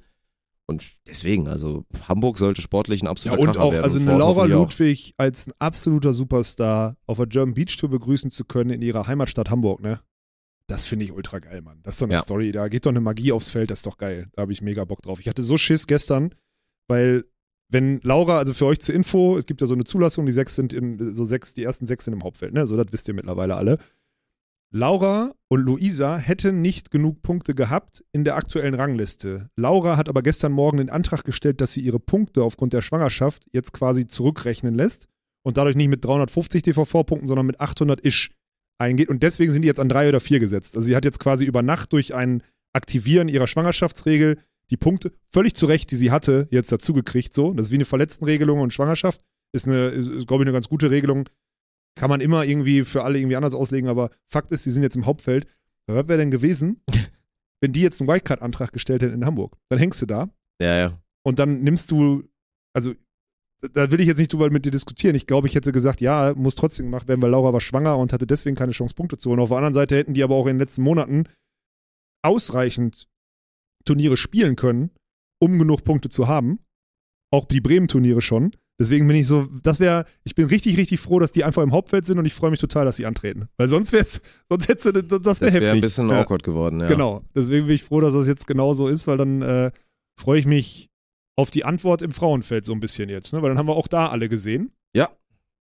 Und deswegen, also Hamburg sollte sportlich ein Ja, absoluter und Kracher auch, werden. also Und eine Laura hoffentlich auch. Ludwig als ein absoluter Superstar auf der German Beach Tour begrüßen zu können in ihrer Heimatstadt Hamburg, ne? Das finde ich ultra geil, Mann. Das ist doch eine Ja. Story. Da geht doch eine Magie aufs Feld, das ist doch geil. Da habe ich mega Bock drauf. Ich hatte so Schiss gestern, weil wenn Laura, also für euch zur Info, es gibt ja so eine Zulassung, die sechs sind im, so sechs, die ersten sechs sind im Hauptfeld, ne? So, das wisst ihr mittlerweile alle. Laura und Luisa hätten nicht genug Punkte gehabt in der aktuellen Rangliste. Laura hat aber gestern Morgen den Antrag gestellt, dass sie ihre Punkte aufgrund der Schwangerschaft jetzt quasi zurückrechnen lässt und dadurch nicht mit 350 DVV-Punkten, sondern mit 800 Ish eingeht. Und deswegen sind die jetzt an drei oder vier gesetzt. Also sie hat jetzt quasi über Nacht durch ein Aktivieren ihrer Schwangerschaftsregel die Punkte völlig zu Recht, die sie hatte, jetzt dazugekriegt. So, das ist wie eine Verletztenregelung und Schwangerschaft. Ist, eine, ist, ist glaube ich, eine ganz gute Regelung. Kann man immer irgendwie für alle irgendwie anders auslegen, aber Fakt ist, die sind jetzt im Hauptfeld. Was wäre denn gewesen, wenn die jetzt einen Wildcard-Antrag gestellt hätten in Hamburg? Dann hängst du da Ja, ja. und dann nimmst du, also da will ich jetzt nicht drüber mit dir diskutieren. Ich glaube, ich hätte gesagt, ja, muss trotzdem gemacht werden, weil Laura war schwanger und hatte deswegen keine Chance, Punkte zu holen. Auf der anderen Seite hätten die aber auch in den letzten Monaten ausreichend Turniere spielen können, um genug Punkte zu haben. Auch die Bremen-Turniere schon. Deswegen bin ich so, das wäre, ich bin richtig, richtig froh, dass die einfach im Hauptfeld sind und ich freue mich total, dass sie antreten. Weil sonst wäre es, sonst hätte das wäre Das wäre ein bisschen ja. awkward geworden, ja. Genau. Deswegen bin ich froh, dass das jetzt genau so ist, weil dann äh, freue ich mich auf die Antwort im Frauenfeld so ein bisschen jetzt, ne? Weil dann haben wir auch da alle gesehen. Ja.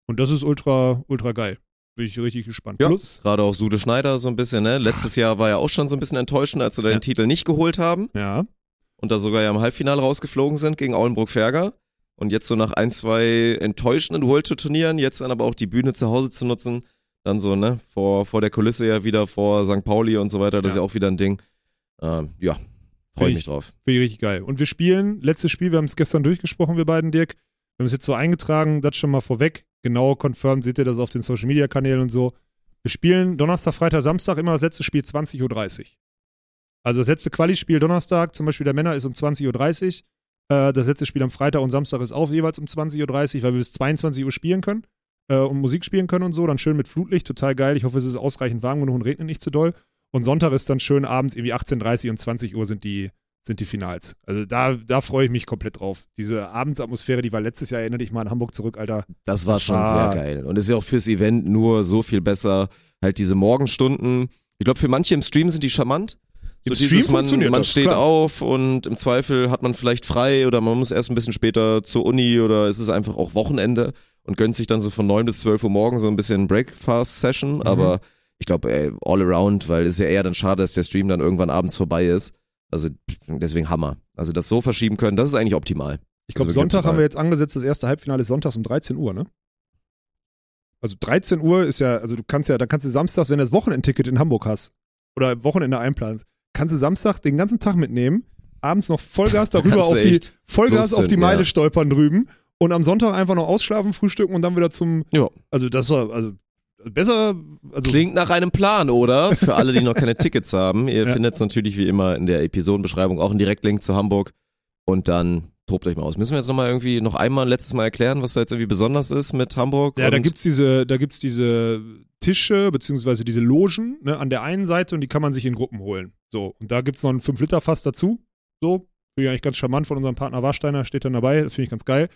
Und das ist ultra, ultra geil. Bin ich richtig gespannt. Ja, Plus, gerade auch Sude Schneider so ein bisschen, ne? Letztes Jahr war ja auch schon so ein bisschen enttäuschend, als sie da Ja. den Titel nicht geholt haben ja, und da sogar ja im Halbfinale rausgeflogen sind gegen Aulenbrook-Ferger. Und jetzt so nach ein, zwei enttäuschenden World-Turnieren, jetzt dann aber auch die Bühne zu Hause zu nutzen, dann so, ne, vor, vor der Kulisse ja wieder, vor St. Pauli und so weiter, das ist Ja. ja auch wieder ein Ding. Ähm, ja, freue ich mich drauf. finde ich richtig geil. Und wir spielen, letztes Spiel, wir haben es gestern durchgesprochen, wir beiden, Dirk. Wir haben es jetzt so eingetragen, das schon mal vorweg. Genau confirmed seht ihr das auf den Social Media Kanälen und so. Wir spielen Donnerstag, Freitag, Samstag immer das letzte Spiel 20.30 Uhr. Also das letzte Quali-Spiel Donnerstag, zum Beispiel der Männer, ist um 20.30 Uhr. Äh, das letzte Spiel am Freitag und Samstag ist auch jeweils um 20.30 Uhr, weil wir bis 22 Uhr spielen können äh, und Musik spielen können und so. Dann schön mit Flutlicht, total geil. Ich hoffe, es ist ausreichend warm genug und regnet nicht zu doll. Und Sonntag ist dann schön abends, irgendwie 18.30 und 20 Uhr sind die, sind die Finals. Also da, da freue ich mich komplett drauf. Diese Abendsatmosphäre, die war letztes Jahr, erinnere dich mal in Hamburg zurück, Alter. Das war Das schon war- sehr geil. Und ist ja auch fürs Event nur so viel besser. Halt diese Morgenstunden. Ich glaube, für manche im Stream sind die charmant. So Im dieses, Stream man, man das, steht klar. auf und im Zweifel hat man vielleicht frei oder man muss erst ein bisschen später zur Uni oder es ist einfach auch Wochenende und gönnt sich dann so von 9 bis 12 Uhr morgens so ein bisschen Breakfast-Session. Mhm. Aber ich glaube, all around, weil es ist ja eher dann schade, dass der Stream dann irgendwann abends vorbei ist. Also deswegen Hammer. Also das so verschieben können, das ist eigentlich optimal. Ich glaube, Also wirklich Sonntag haben wir jetzt angesetzt, das erste Halbfinale ist sonntags um 13 Uhr, ne? Also 13 Uhr ist ja, also du kannst ja, da kannst du samstags, wenn du das Wochenendticket in Hamburg hast oder Wochenende einplanst, kannst du Samstag den ganzen Tag mitnehmen, abends noch Vollgas darüber auf die, Vollgas auf die Meile ja. stolpern drüben und am Sonntag einfach noch ausschlafen, frühstücken und dann wieder zum, Ja. also das war, also besser, also Klingt nach einem Plan, oder? Für alle, die noch keine Tickets haben. Ihr Ja. findet es natürlich wie immer in der Episodenbeschreibung auch einen Direktlink zu Hamburg. Und dann tobt euch mal aus. Müssen wir jetzt nochmal irgendwie noch einmal ein letztes Mal erklären, was da jetzt irgendwie besonders ist mit Hamburg? Ja, da gibt's diese, da gibt's diese Tische beziehungsweise diese Logen ne, an der einen Seite und die kann man sich in Gruppen holen. So und da gibt's noch ein 5 Liter Fass dazu. So finde ich eigentlich ganz charmant von unserem Partner Warsteiner steht dann dabei. Finde ich ganz geil.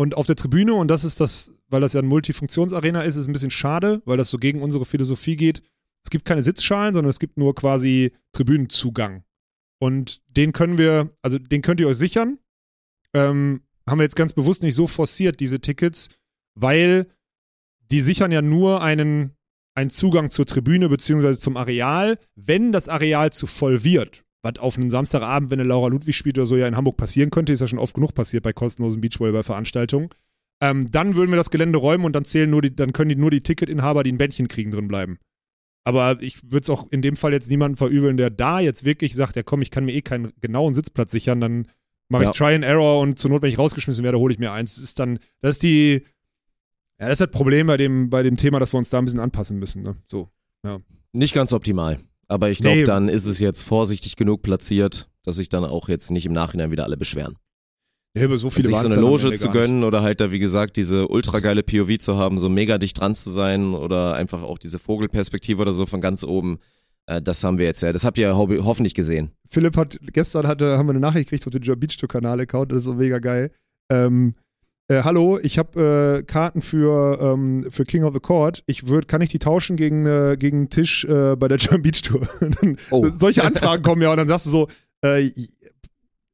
Und auf der Tribüne und das ist das, weil das ja ein Multifunktionsarena ist, ist ein bisschen schade, weil das so gegen unsere Philosophie geht. Es gibt keine Sitzschalen, sondern es gibt nur quasi Tribünenzugang. Und den können wir, also den könnt ihr euch sichern. Ähm, haben wir jetzt ganz bewusst nicht so forciert, diese Tickets, weil die sichern ja nur einen, einen Zugang zur Tribüne beziehungsweise zum Areal, wenn das Areal zu voll wird. Was auf einem Samstagabend, wenn eine Laura Ludwig spielt oder so, ja in Hamburg passieren könnte, ist ja schon oft genug passiert bei kostenlosen Beachvolleyball-Veranstaltungen. Ähm, dann würden wir das Gelände räumen und dann zählen nur die, dann können die nur die Ticketinhaber, die ein Bändchen kriegen, drin bleiben. Aber ich würde es auch in dem Fall jetzt niemanden verübeln, der da jetzt wirklich sagt, ja komm, ich kann mir eh keinen genauen Sitzplatz sichern, dann mache Ja. ich Try and Error und zur Not, wenn ich rausgeschmissen werde, hole ich mir eins. Das ist dann, das ist die, ja, das ist das Problem bei dem, bei dem Thema, dass wir uns da ein bisschen anpassen müssen. Ne? So. Nicht ganz optimal. Aber ich glaube, Nee. dann ist es jetzt vorsichtig genug platziert, dass sich dann auch jetzt nicht im Nachhinein wieder alle beschweren. Ja, aber so viele sich so eine Loge zu gönnen oder halt da, wie gesagt, diese ultra geile POV zu haben, so mega dicht dran zu sein oder einfach auch diese Vogelperspektive oder so von ganz oben. Äh, das haben wir jetzt ja. Das habt ihr ja ho hoffentlich gesehen. Philipp hat gestern hatte, haben wir eine Nachricht gekriegt auf den Joe Beach Tour Kanal-Account, das ist so mega geil. Ähm, äh, hallo, ich habe äh, Karten für, ähm, für King of the Court. Ich würd, kann ich die tauschen gegen, äh, gegen einen Tisch äh, bei der German Beach Tour? Oh. Solche Anfragen kommen ja und dann sagst du so, äh,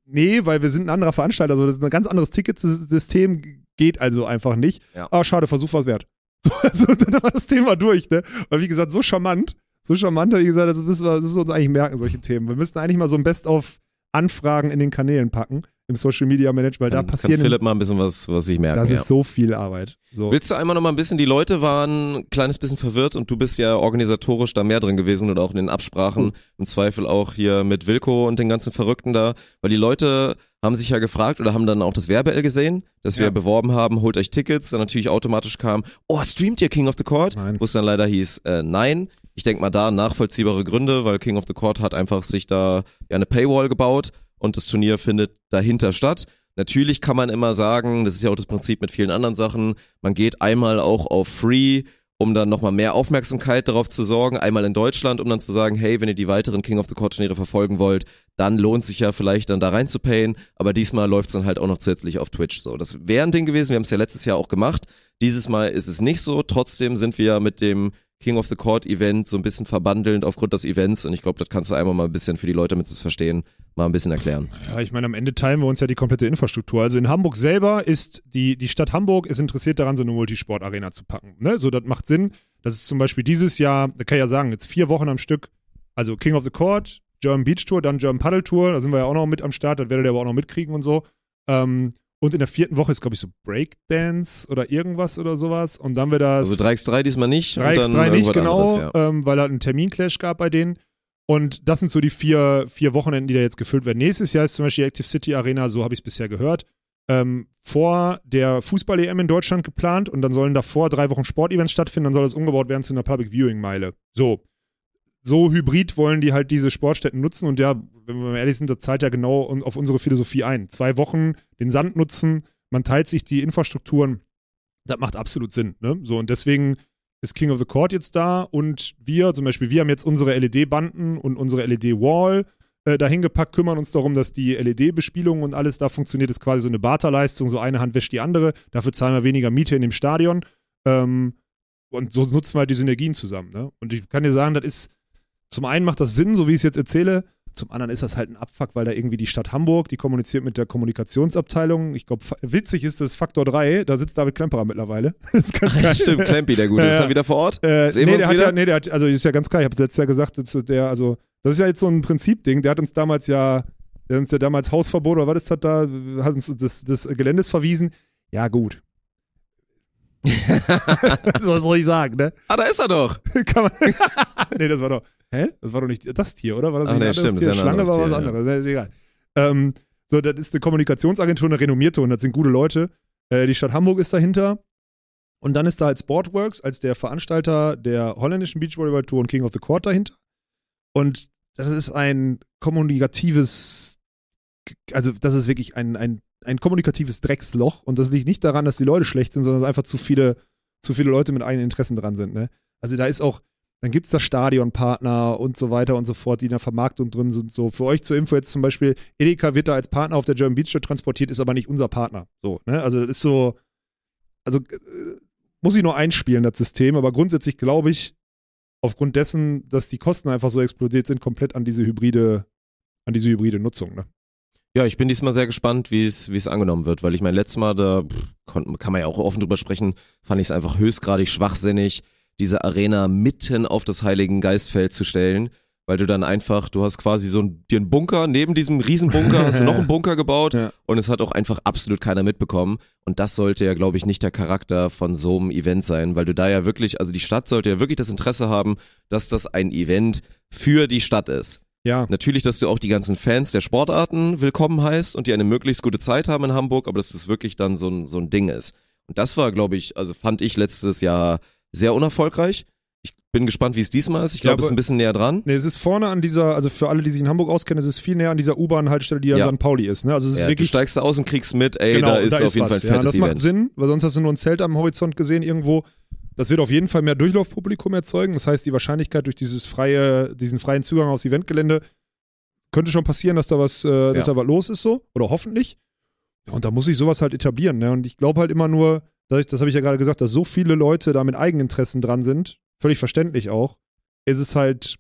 nee, weil wir sind ein anderer Veranstalter, also das ist ein ganz anderes Ticketsystem, geht also einfach nicht. Ja. Ah, schade, Versuch was wert. So, also dann war das Thema durch, ne? Weil wie gesagt, so charmant, so charmant, wie gesagt, das müssen, wir, das müssen wir uns eigentlich merken, solche Themen. Wir müssten eigentlich mal so ein Best-of-Anfragen in den Kanälen packen, im Social Media Management, weil da kann passieren, Philipp mal ein bisschen was, was ich merke. das ja. ist so viel Arbeit. So. Willst du einmal noch mal ein bisschen, die Leute waren ein kleines bisschen verwirrt und du bist ja organisatorisch da mehr drin gewesen und auch in den Absprachen, im Zweifel auch hier mit Wilko und den ganzen Verrückten da, weil die Leute haben sich ja gefragt oder haben dann auch das Werbe gesehen, dass wir Ja. beworben haben, holt euch Tickets, dann natürlich automatisch kam, oh, streamt ihr King of the Court? Wo es dann leider hieß, äh, nein. Ich denke mal da nachvollziehbare Gründe, weil King of the Court hat einfach sich da ja eine Paywall gebaut und das Turnier findet dahinter statt. Natürlich kann man immer sagen, das ist ja auch das Prinzip mit vielen anderen Sachen, man geht einmal auch auf Free, um dann nochmal mehr Aufmerksamkeit darauf zu sorgen, einmal in Deutschland, um dann zu sagen, hey, wenn ihr die weiteren King of the Court Turniere verfolgen wollt, dann lohnt sich ja vielleicht dann da rein zu payen, aber diesmal läuft's dann halt auch noch zusätzlich auf Twitch so. Das wäre ein Ding gewesen, wir haben es ja letztes Jahr auch gemacht, dieses Mal ist es nicht so, trotzdem sind wir ja mit dem King of the Court Event so ein bisschen verbandelnd aufgrund des Events und ich glaube, das kannst du einmal mal ein bisschen für die Leute, damit sie es verstehen, mal ein bisschen erklären. Ja, ich meine, am Ende teilen wir uns ja die komplette Infrastruktur. Also in Hamburg selber ist die, die Stadt Hamburg ist interessiert daran, so eine Multisport-Arena zu packen. Ne? So, das macht Sinn. Das ist zum Beispiel dieses Jahr, da kann ich ja sagen, jetzt vier Wochen am Stück, also King of the Court, German Beach Tour, dann German Paddle Tour, da sind wir ja auch noch mit am Start, das werdet ihr aber auch noch mitkriegen und so. Ähm, und in der vierten Woche ist, glaube ich, so Breakdance oder irgendwas oder sowas. Und dann wird das. Also 3x3 diesmal nicht. und 3x3 dann nicht, genau, anderes, ja. ähm, weil da einen Terminclash gab bei denen. Und das sind so die vier, vier Wochenenden, die da jetzt gefüllt werden. Nächstes Jahr ist zum Beispiel die Active City Arena, so habe ich es bisher gehört, ähm, vor der Fußball-EM in Deutschland geplant und dann sollen davor drei Wochen Sportevents stattfinden, dann soll das umgebaut werden zu einer Public Viewing Meile. So. So hybrid wollen die halt diese Sportstätten nutzen und ja, wenn wir mal ehrlich sind, das zahlt ja genau auf unsere Philosophie ein. Zwei Wochen den Sand nutzen, man teilt sich die Infrastrukturen, das macht absolut Sinn. Ne? So und deswegen ist King of the Court jetzt da und wir, zum Beispiel, wir haben jetzt unsere LED-Banden und unsere LED-Wall äh, dahin gepackt, kümmern uns darum, dass die LED-Bespielung und alles da funktioniert. Das ist quasi so eine Barterleistung, so eine Hand wäscht die andere. Dafür zahlen wir weniger Miete in dem Stadion. Ähm, und so nutzen wir halt die Synergien zusammen. Ne? Und ich kann dir sagen, das ist, zum einen macht das Sinn, so wie ich es jetzt erzähle, zum anderen ist das halt ein Abfuck, weil da irgendwie die Stadt Hamburg, die kommuniziert mit der Kommunikationsabteilung. Ich glaube, witzig ist das Faktor 3, da sitzt David Klemperer mittlerweile. Das ist ganz geil. Stimmt, Clampi, der Gute. Ja, Ist er wieder vor Ort? Äh, Sehen nee, wir uns der hat wieder? ja, nee, der hat, also ist ja ganz klar, ich habe es letztes Jahr gesagt, der, also, das ist ja jetzt so ein Prinzipding, der hat uns damals ja, der hat uns ja damals Hausverbot oder was ist das da, hat uns das, des Geländes verwiesen. Ja, gut. was soll ich sagen, ne? Ah, da ist er doch. Kann man. nee, das war doch. Hä? Das war doch nicht das Tier, oder? War das Ach nicht nee, anderes stimmt, Tier? ist ja Schlange anderes war was Tier, ja. anderes, ist egal. Ähm, so, das ist eine Kommunikationsagentur, eine renommierte und das sind gute Leute. Äh, die Stadt Hamburg ist dahinter. Und dann ist da halt Sportworks als der Veranstalter der holländischen Beachvolleyball Tour und King of the Court dahinter. Und das ist ein kommunikatives, also das ist wirklich ein, ein, ein kommunikatives Drecksloch. Und das liegt nicht daran, dass die Leute schlecht sind, sondern dass einfach zu viele, zu viele Leute mit eigenen Interessen dran sind. Ne? Also da ist auch, dann gibt es da Stadionpartner und so weiter und so fort, die in der Vermarktung drin sind. So, für euch zur Info jetzt zum Beispiel, Edeka wird da als Partner auf der German Beach Tour transportiert, ist aber nicht unser Partner. So, ne? Also das ist so, also äh, muss ich nur einspielen, das System, aber grundsätzlich glaube ich, aufgrund dessen, dass die Kosten einfach so explodiert sind, komplett an diese hybride, an diese hybride Nutzung. Ne? Ja, ich bin diesmal sehr gespannt, wie es angenommen wird, weil ich mein letztes Mal, da pff, kann man ja auch offen drüber sprechen, fand ich es einfach höchstgradig schwachsinnig, diese Arena mitten auf das Heiligen Geistfeld zu stellen, weil du dann einfach, du hast quasi so ein, dir einen Bunker, neben diesem Riesenbunker hast du noch einen Bunker gebaut Ja. und es hat auch einfach absolut keiner mitbekommen. Und das sollte ja, glaube ich, nicht der Charakter von so einem Event sein, weil du da ja wirklich, also die Stadt sollte ja wirklich das Interesse haben, dass das ein Event für die Stadt ist. Ja, Natürlich, dass du auch die ganzen Fans der Sportarten willkommen heißt und die eine möglichst gute Zeit haben in Hamburg, aber dass das wirklich dann so ein, so ein Ding ist. Und das war, glaube ich, also fand ich letztes Jahr sehr unerfolgreich. Ich bin gespannt, wie es diesmal ist. Ich glaube, Ja, es ist ein bisschen näher dran. Nee, es ist vorne an dieser, also für alle, die sich in Hamburg auskennen, es ist viel näher an dieser U-Bahn-Haltestelle, die an Ja. St. Pauli ist. Ne? Also es ist Ja, du wirklich steigst da aus und kriegst mit, ey, genau, da ist auf jeden was. Fall ein ja, fettes das macht Event. Sinn, weil sonst hast du nur ein Zelt am Horizont gesehen irgendwo. Das wird auf jeden Fall mehr Durchlaufpublikum erzeugen. Das heißt, die Wahrscheinlichkeit durch dieses freie, diesen freien Zugang aufs Eventgelände könnte schon passieren, dass da was, äh, dass da was los ist so. Oder hoffentlich. Ja, und da muss ich sowas halt etablieren. Ne? Und ich glaube halt immer nur, dass ich, das habe ich ja gerade gesagt, dass so viele Leute da mit Eigeninteressen dran sind, völlig verständlich auch, ist es halt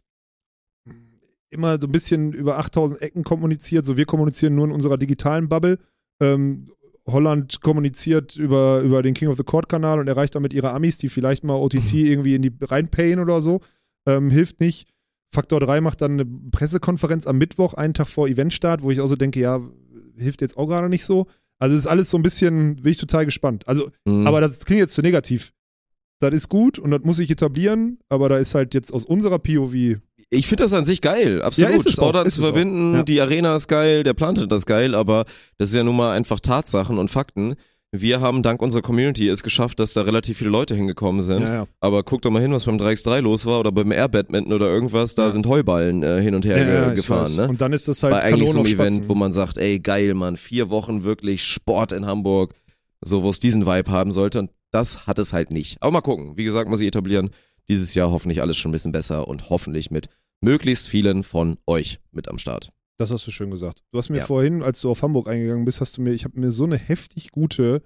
immer so ein bisschen über 8000 Ecken kommuniziert. So, wir kommunizieren nur in unserer digitalen Bubble. Ähm, Holland kommuniziert über, über den King of the Court-Kanal und erreicht damit ihre Amis, die vielleicht mal OTT irgendwie in die reinpayen oder so. Ähm, hilft nicht. Faktor 3 macht dann eine Pressekonferenz am Mittwoch, einen Tag vor Eventstart, wo ich auch so denke, ja, hilft jetzt auch gerade nicht so. Also es ist alles so ein bisschen, bin ich total gespannt. Also, Mhm. aber das klingt jetzt zu negativ. Das ist gut und das muss ich etablieren, aber da ist halt jetzt aus unserer POV Ich finde das an sich geil, absolut. Ja, ist es auch, Sportarten ist zu verbinden, Ja. die Arena ist geil, der Plan ist das geil, aber das ist ja nun mal einfach Tatsachen und Fakten. Wir haben dank unserer Community es geschafft, dass da relativ viele Leute hingekommen sind. Ja, ja. Aber guck doch mal hin, was beim 3x3 los war oder beim Air Badminton oder irgendwas, da Ja. sind Heuballen äh, hin und her gefahren. Ne? Und dann ist das halt Bei eigentlich so auf Event, wo man sagt, ey, geil, Mann, vier Wochen wirklich Sport in Hamburg, so wo es diesen Vibe haben sollte. Und das hat es halt nicht. Aber mal gucken. Wie gesagt, muss ich etablieren. Dieses Jahr hoffentlich alles schon ein bisschen besser und hoffentlich mit möglichst vielen von euch mit am Start. Das hast du schön gesagt. Du hast mir Ja. vorhin, als du auf Hamburg eingegangen bist, hast du mir, ich habe mir so eine heftig gute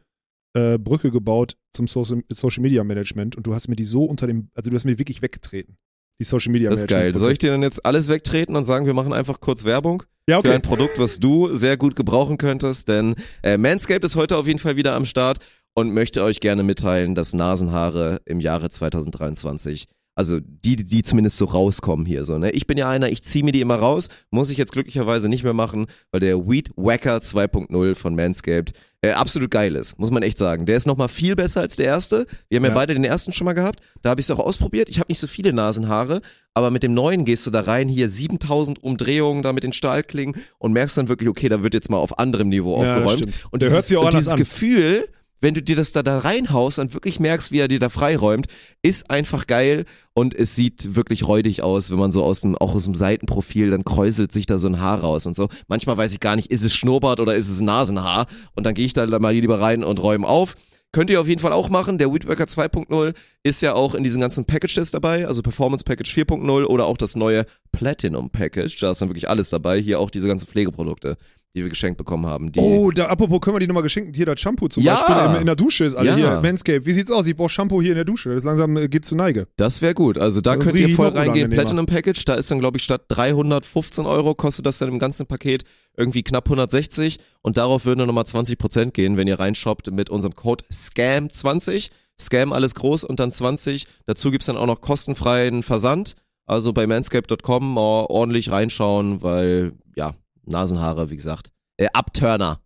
äh, Brücke gebaut zum Social, Social Media Management und du hast mir die so unter dem, also du hast mir wirklich weggetreten. Die Social Media Das ist Management. geil. Soll ich dir dann jetzt alles wegtreten und sagen, wir machen einfach kurz Werbung? Ja, für okay. ein Produkt, was du sehr gut gebrauchen könntest, denn äh, Manscaped ist heute auf jeden Fall wieder am Start und möchte euch gerne mitteilen, dass Nasenhaare im Jahre 2023, also die, die, zumindest so rauskommen hier so, ne? Ich bin ja einer, ich ziehe mir die immer raus, muss ich jetzt glücklicherweise nicht mehr machen, weil der Weed Wacker 2.0 von Manscaped äh, absolut geil ist, muss man echt sagen. Der ist nochmal viel besser als der erste. Wir haben ja, Ja. beide den ersten schon mal gehabt. Da habe ich es auch ausprobiert. Ich habe nicht so viele Nasenhaare, aber mit dem neuen gehst du da rein, hier 7000 Umdrehungen da mit den Stahlklingen und merkst dann wirklich, okay, da wird jetzt mal auf anderem Niveau Ja, aufgeräumt. Und Der dieses, hört sich auch und dieses an. Gefühl, wenn du dir das da, da reinhaust und wirklich merkst, wie er dir da freiräumt, ist einfach geil und es sieht wirklich räudig aus, wenn man so aus dem, auch aus dem Seitenprofil, dann kräuselt sich da so ein Haar raus und so. Manchmal weiß ich gar nicht, ist es Schnurrbart oder ist es Nasenhaar und dann gehe ich da mal lieber rein und räume auf. Könnt ihr auf jeden Fall auch machen. Der Weedworker 2.0 ist ja auch in diesen ganzen Packages dabei, also Performance Package 4.0 oder auch das neue Platinum Package. Da ist dann wirklich alles dabei. Hier auch diese ganzen Pflegeprodukte, die wir geschenkt bekommen haben. Die Oh, da, apropos, können wir die nochmal geschenken? Hier, das Shampoo zum Ja. Beispiel in, in der Dusche ist alle Ja. hier. Manscaped, wie sieht's aus? Ich brauche Shampoo hier in der Dusche. Das langsam äh, geht zu Neige. Das wäre gut. Also da Sonst könnt ihr voll reingehen. Platinum Package, da ist dann, glaube ich, statt 315 Euro kostet das dann im ganzen Paket irgendwie knapp 160 und darauf würden dann nochmal 20% gehen, wenn ihr reinshoppt mit unserem Code SCAM20. Scam alles groß und dann 20. Dazu gibt's dann auch noch kostenfreien Versand. Also bei manscape.com mal ordentlich reinschauen, weil, ja, Nasenhaare, wie gesagt. Äh, Upturner.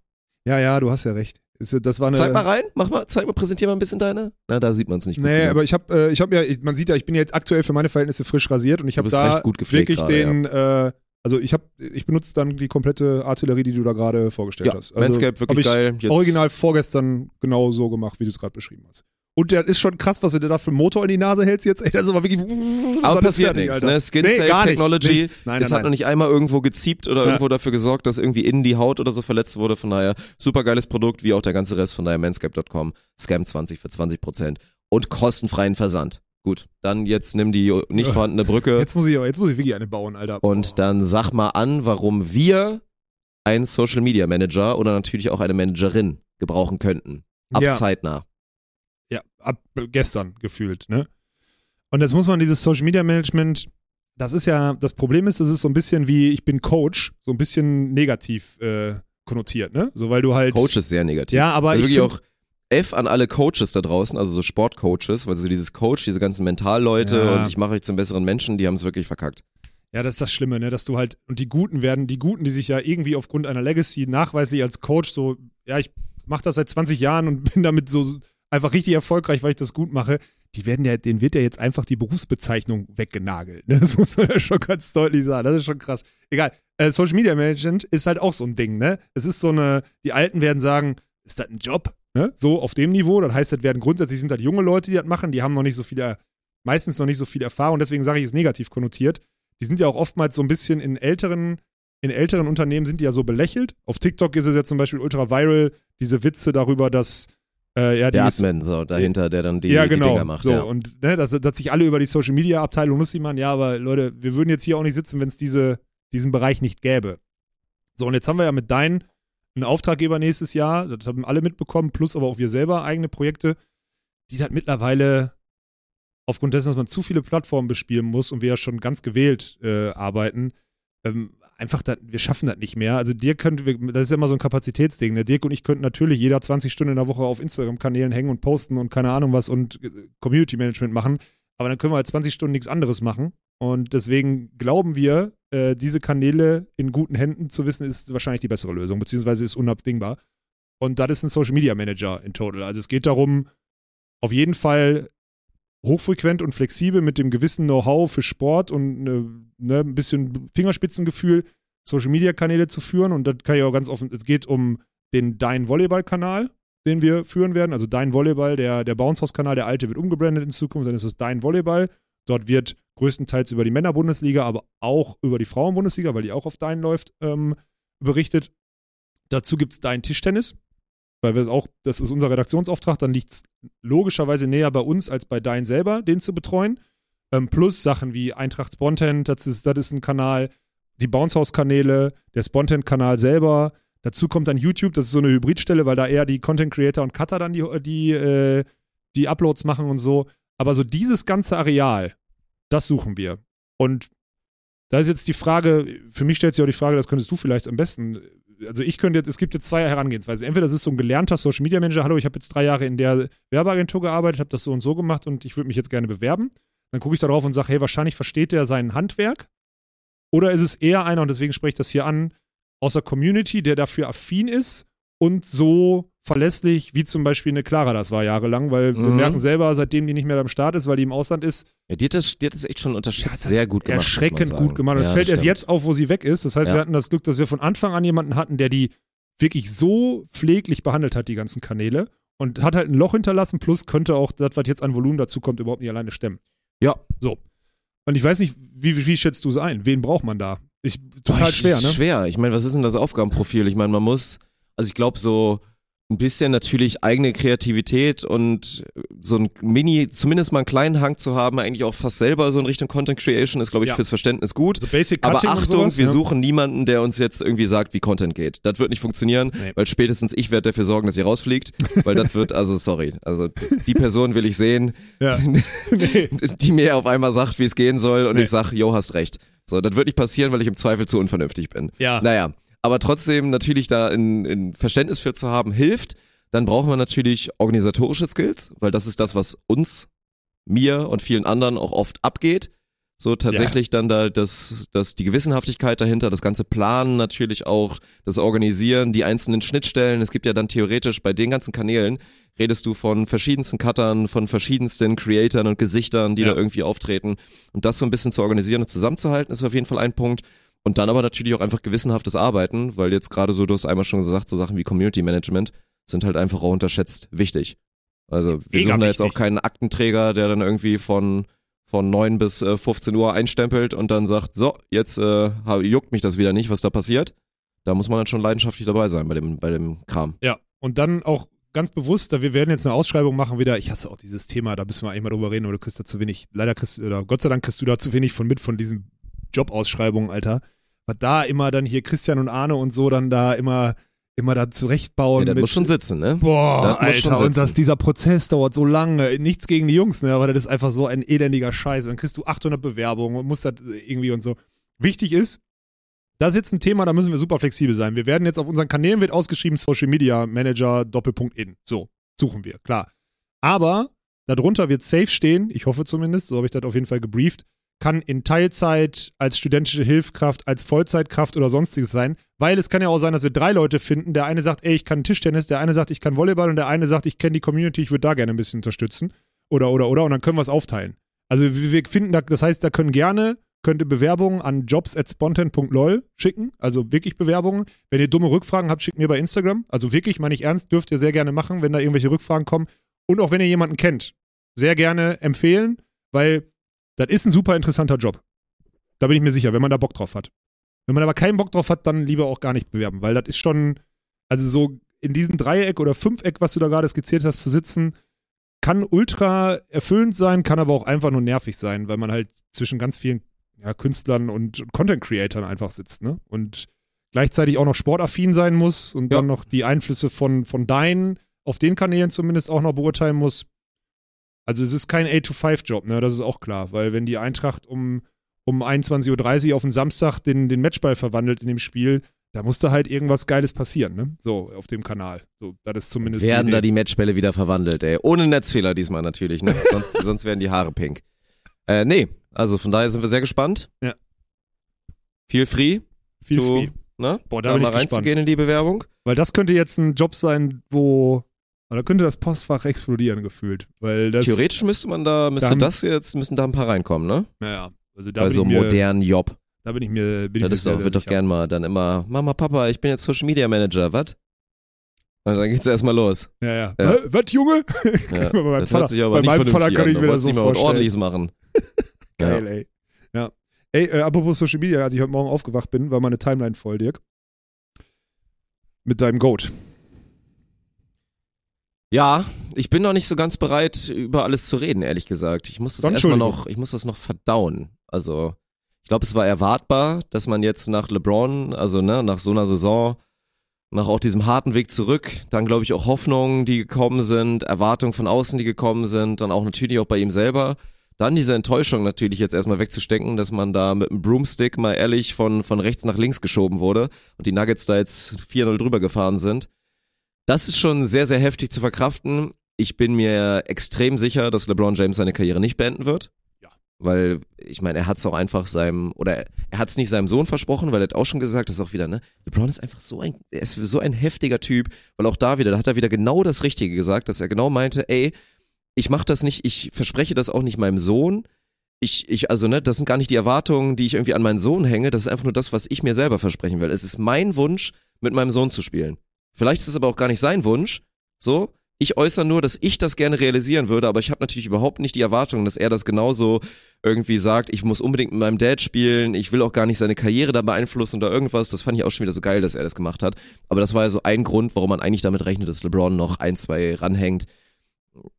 Ja, ja, du hast ja recht. Das war eine, Zeig mal rein, mach mal, zeig mal, präsentier mal ein bisschen deine. Na, da sieht man es nicht gut. Nee, genug. aber ich habe, äh, ich habe ja, ich, man sieht ja, ich bin ja jetzt aktuell für meine Verhältnisse frisch rasiert und ich habe da recht gut gepflegt wirklich gerade, den, äh, also ich habe, ich benutze dann die komplette Artillerie, die du da gerade vorgestellt ja, hast. Also Manscaped wirklich geil. Jetzt Original vorgestern genau so gemacht, wie du es gerade beschrieben hast. Und der ist schon krass, was du dir da für einen Motor in die Nase hältst jetzt. Ey, das ist aber wirklich. Aber passiert nichts, ne? Skin Nee, Safe gar nichts, Technology. nichts. Nein, es nein, hat noch nein. nicht einmal irgendwo geziept oder Ja. irgendwo dafür gesorgt, dass irgendwie in die Haut oder so verletzt wurde. Von daher super geiles Produkt, wie auch der ganze Rest. Von daher manscape.com, Scam 20 für 20% und kostenfreien Versand. Gut, dann jetzt nimm die nicht vorhandene Brücke Jetzt muss ich aber, jetzt muss ich wirklich eine bauen, Alter. und Oh. dann sag mal an, warum wir einen Social Media Manager oder natürlich auch eine Managerin gebrauchen könnten. Ab Ja. zeitnah. Ab gestern gefühlt, ne? Und jetzt muss man dieses Social Media Management, das ist ja, das Problem ist, das ist so ein bisschen wie, ich bin Coach, so ein bisschen negativ äh, konnotiert, ne? So, weil du halt. Coach ist sehr negativ. Ja, aber also ich wirklich auch F an alle Coaches da draußen, also so Sportcoaches, weil so dieses Coach, diese ganzen Mentalleute Ja. und ich mache euch zum besseren Menschen, die haben es wirklich verkackt. Ja, das ist das Schlimme, ne? Dass du halt, und die Guten werden, die Guten, die sich ja irgendwie aufgrund einer Legacy nachweislich als Coach so, ja, ich mache das seit 20 Jahren und bin damit so einfach richtig erfolgreich, weil ich das gut mache, die werden ja, denen wird ja jetzt einfach die Berufsbezeichnung weggenagelt. Ne? Das muss man ja schon ganz deutlich sagen. Das ist schon krass. Egal. Äh, Social Media Management ist halt auch so ein Ding, ne? Es ist so eine, die Alten werden sagen, ist das ein Job? Ne? So auf dem Niveau. Das heißt, das werden grundsätzlich sind halt junge Leute, die das machen, die haben noch nicht so viele, meistens noch nicht so viel Erfahrung, deswegen sage ich es negativ konnotiert. Die sind ja auch oftmals so ein bisschen in älteren, in älteren Unternehmen sind die ja so belächelt. Auf TikTok ist es ja zum Beispiel ultra viral, diese Witze darüber, dass äh, ja, die Der Admin so dahinter, der dann die, ja, die genau. Dinger macht. so, ja. und ne, dass, dass sich alle über die Social Media Abteilung lustig machen. Ja, aber Leute, wir würden jetzt hier auch nicht sitzen, wenn es diese, diesen Bereich nicht gäbe. So, und jetzt haben wir ja mit Dein einen Auftraggeber nächstes Jahr, das haben alle mitbekommen, plus aber auch wir selber eigene Projekte, die halt mittlerweile aufgrund dessen, dass man zu viele Plattformen bespielen muss und wir ja schon ganz gewählt äh, arbeiten, ähm, einfach, dat, wir schaffen das nicht mehr. Also Dirk könnte, das ist immer so ein Kapazitätsding. Ne? Dirk und ich könnten natürlich jeder 20 Stunden in der Woche auf Instagram-Kanälen hängen und posten und keine Ahnung was und äh, Community-Management machen, aber dann können wir halt 20 Stunden nichts anderes machen. Und deswegen glauben wir, äh, diese Kanäle in guten Händen zu wissen, ist wahrscheinlich die bessere Lösung, beziehungsweise ist unabdingbar. Und das ist ein Social Media Manager in total. Also es geht darum, auf jeden Fall hochfrequent und flexibel mit dem gewissen Know-how für Sport und äh, ne, ein bisschen Fingerspitzengefühl Social Media Kanäle zu führen. Und das kann ich auch ganz offen, es geht um den Dein Volleyball-Kanal, den wir führen werden. Also Dein Volleyball, der, der Bounce House-Kanal, der alte wird umgebrandet in Zukunft, dann ist es Dein Volleyball. Dort wird größtenteils über die Männer-Bundesliga, aber auch über die Frauen-Bundesliga, weil die auch auf Dein läuft, ähm, berichtet. Dazu gibt es Dein Tischtennis, weil wir auch, das ist unser Redaktionsauftrag, dann liegt es logischerweise näher bei uns als bei Dein selber, den zu betreuen. Ähm, plus Sachen wie Eintracht Spontan, das ist, das ist ein Kanal, die Bounce House-Kanäle, der Spontan-Kanal selber. Dazu kommt dann YouTube, das ist so eine Hybridstelle, weil da eher die Content Creator und Cutter dann die, die, äh, die Uploads machen und so. Aber so dieses ganze Areal, das suchen wir. Und da ist jetzt die Frage, für mich stellt sich auch die Frage, das könntest du vielleicht am besten. Also ich könnte jetzt, es gibt jetzt zwei Herangehensweisen. Entweder das ist so ein gelernter Social Media Manager, hallo, ich habe jetzt drei Jahre in der Werbeagentur gearbeitet, habe das so und so gemacht und ich würde mich jetzt gerne bewerben. Dann gucke ich da drauf und sage, hey, wahrscheinlich versteht der sein Handwerk. Oder ist es eher einer, und deswegen spreche ich das hier an, aus der Community, der dafür affin ist und so verlässlich, wie zum Beispiel eine Clara das war jahrelang, weil wir Mhm. merken selber, seitdem die nicht mehr am Start ist, weil die im Ausland ist, Ja, die, hat das, die hat das echt schon unterschätzt. das sehr gut gemacht. Erschreckend gut gemacht. Und es Ja, fällt erst jetzt auf, wo sie weg ist. Das heißt, Ja. wir hatten das Glück, dass wir von Anfang an jemanden hatten, der die wirklich so pfleglich behandelt hat, die ganzen Kanäle. Und hat halt ein Loch hinterlassen, plus könnte auch das, was jetzt an Volumen dazu kommt, überhaupt nicht alleine stemmen. Ja. So. Und ich weiß nicht, wie, wie, schätzt du es ein? Wen braucht man da? Ich, total Boah, schwer, ne? Schwer. Ich meine, was ist denn das Aufgabenprofil? Ich meine, man muss, also ich glaube, so ein bisschen natürlich eigene Kreativität und so ein Mini, zumindest mal einen kleinen Hang zu haben, eigentlich auch fast selber so in Richtung Content Creation ist, glaube ich, Ja. fürs Verständnis gut. Also Basic Aber Achtung, sowas, wir ne? suchen niemanden, der uns jetzt irgendwie sagt, wie Content geht. Das wird nicht funktionieren, Nee. weil spätestens ich werde dafür sorgen, dass ihr rausfliegt, weil das wird, also sorry, also die Person will ich sehen, Ja. nee. die mir auf einmal sagt, wie es gehen soll und Nee. ich sag, jo, hast recht. So, das wird nicht passieren, weil ich im Zweifel zu unvernünftig bin. Ja. Naja, aber trotzdem natürlich da ein, ein Verständnis für zu haben, hilft. Dann brauchen wir natürlich organisatorische Skills, weil das ist das, was uns, mir und vielen anderen auch oft abgeht. So tatsächlich dann da das, das, die Gewissenhaftigkeit dahinter, das ganze Planen natürlich auch, das Organisieren, die einzelnen Schnittstellen. Es gibt ja dann theoretisch bei den ganzen Kanälen, redest du von verschiedensten Cuttern, von verschiedensten Creatoren und Gesichtern, die Ja. da irgendwie auftreten. Und das so ein bisschen zu organisieren und zusammenzuhalten, ist auf jeden Fall ein Punkt. Und dann aber natürlich auch einfach gewissenhaftes Arbeiten, weil jetzt gerade so, du hast einmal schon gesagt, so Sachen wie Community Management sind halt einfach auch unterschätzt wichtig. Also wir Mega suchen da jetzt wichtig. auch keinen Aktenträger, der dann irgendwie von von 9 bis äh, 15 Uhr einstempelt und dann sagt, so, jetzt äh, juckt mich das wieder nicht, was da passiert. Da muss man dann schon leidenschaftlich dabei sein bei dem, bei dem Kram. Ja, und dann auch ganz bewusst, da wir werden jetzt eine Ausschreibung machen wieder. Ich hasse auch dieses Thema, da müssen wir eigentlich mal drüber reden, aber du kriegst da zu wenig, leider kriegst oder Gott sei Dank kriegst du da zu wenig von mit von diesen Jobausschreibungen, Alter. Was da immer dann hier Christian und Arne und so dann da immer, immer da zurechtbauen. Ja, das mit, muss schon sitzen, ne? Boah, das muss schon Alter, und dass dieser Prozess dauert so lange. Nichts gegen die Jungs, ne, aber das ist einfach so ein elendiger Scheiß. Dann kriegst du 800 Bewerbungen und musst das irgendwie und so. Wichtig ist, das ist jetzt ein Thema, da müssen wir super flexibel sein. Wir werden jetzt auf unseren Kanälen wird ausgeschrieben Social Media Manager Doppelpunkt in. So, suchen wir, klar. Aber darunter wird safe stehen, ich hoffe zumindest, so habe ich das auf jeden Fall gebrieft, kann in Teilzeit, als studentische Hilfskraft, als Vollzeitkraft oder sonstiges sein, weil es kann ja auch sein, dass wir drei Leute finden. Der eine sagt, ey, ich kann Tischtennis, der eine sagt, ich kann Volleyball und der eine sagt, ich kenne die Community, ich würde da gerne ein bisschen unterstützen. Oder, oder, oder. Und dann können wir es aufteilen. Also wir, finden da, das heißt, da können gerne, könnt ihr Bewerbungen an jobs.spontan.lol schicken. Also wirklich Bewerbungen. Wenn ihr dumme Rückfragen habt, schickt mir bei Instagram. Also wirklich, meine ich ernst, dürft ihr sehr gerne machen, wenn da irgendwelche Rückfragen kommen. Und auch wenn ihr jemanden kennt, sehr gerne empfehlen, weil das ist ein super interessanter Job. Da bin ich mir sicher, wenn man da Bock drauf hat. Wenn man aber keinen Bock drauf hat, dann lieber auch gar nicht bewerben, weil das ist schon, also so in diesem Dreieck oder Fünfeck, was du da gerade skizziert hast, zu sitzen, kann ultra erfüllend sein, kann aber auch einfach nur nervig sein, weil man halt zwischen ganz vielen ja, Künstlern und Content-Creatern einfach sitzt, ne? Und gleichzeitig auch noch sportaffin sein muss und Ja. dann noch die Einflüsse von, von deinen, auf den Kanälen zumindest auch noch beurteilen muss. Also es ist kein 8-to-5-Job, ne? Das ist auch klar, weil wenn die Eintracht um, um 21.30 Uhr auf den Samstag den, den Matchball verwandelt in dem Spiel, da muss da halt irgendwas Geiles passieren, ne? So, auf dem Kanal. So, das ist zumindest Werden die da die Matchbälle wieder verwandelt, ey. Ohne Netzfehler diesmal natürlich, ne? Sonst, sonst werden die Haare pink. Äh, nee, also von daher sind wir sehr gespannt. Ja. Feel free, Viel to, free. ne? Boah, da da bin mal ich gespannt. reinzugehen in die Bewerbung. Weil das könnte jetzt ein Job sein, wo. Da könnte das Postfach explodieren gefühlt. Weil das. Theoretisch müsste man da, müsste haben- das jetzt, müssen da ein paar reinkommen, ne? Naja, also da Bei so ich einem modernen Job. da bin ich mir. Bin ich Das mir ist sehr wird doch gern mal dann immer, Mama, Papa, ich bin jetzt Social Media Manager, was? Und dann geht's erstmal los. Ja, ja. Ja. Was, Junge? Ja, das Vater, hört sich aber bei meinem Vater kann an. ich Da mir das so vorstellen. ordentliches machen. Geil, ey. Ja. Ey, äh, apropos Social Media, als ich heute Morgen aufgewacht bin, war meine Timeline voll, Dirk. Mit deinem Goat. Ja, ich bin noch nicht so ganz bereit, über alles zu reden, ehrlich gesagt. Ich muss das erstmal noch, ich muss das noch verdauen. Also, ich glaube, es war erwartbar, dass man jetzt nach LeBron, also ne, nach so einer Saison, nach auch diesem harten Weg zurück, dann glaube ich auch Hoffnungen, die gekommen sind, Erwartungen von außen, die gekommen sind, dann auch natürlich auch bei ihm selber. Dann diese Enttäuschung natürlich jetzt erstmal wegzustecken, dass man da mit einem Broomstick mal ehrlich von, von rechts nach links geschoben wurde und die Nuggets da jetzt 4-0 drüber gefahren sind. Das ist schon sehr, sehr heftig zu verkraften. Ich bin mir extrem sicher, dass LeBron James seine Karriere nicht beenden wird. Ja. Weil, ich meine, er hat es auch einfach seinem, oder er hat es nicht seinem Sohn versprochen, weil er hat auch schon gesagt, das ist auch wieder, ne? LeBron ist einfach so ein, er ist so ein heftiger Typ, weil auch da wieder, da hat er wieder genau das Richtige gesagt, dass er genau meinte, ey, ich mach das nicht, ich verspreche das auch nicht meinem Sohn. Ich, ich, also, ne, das sind gar nicht die Erwartungen, die ich irgendwie an meinen Sohn hänge, das ist einfach nur das, was ich mir selber versprechen will. Es ist mein Wunsch, mit meinem Sohn zu spielen. Vielleicht ist es aber auch gar nicht sein Wunsch. So, ich äußere nur, dass ich das gerne realisieren würde, aber ich habe natürlich überhaupt nicht die Erwartung, dass er das genauso irgendwie sagt, ich muss unbedingt mit meinem Dad spielen, ich will auch gar nicht seine Karriere da beeinflussen oder irgendwas. Das fand ich auch schon wieder so geil, dass er das gemacht hat. Aber das war ja so ein Grund, warum man eigentlich damit rechnet, dass LeBron noch ein, zwei ranhängt.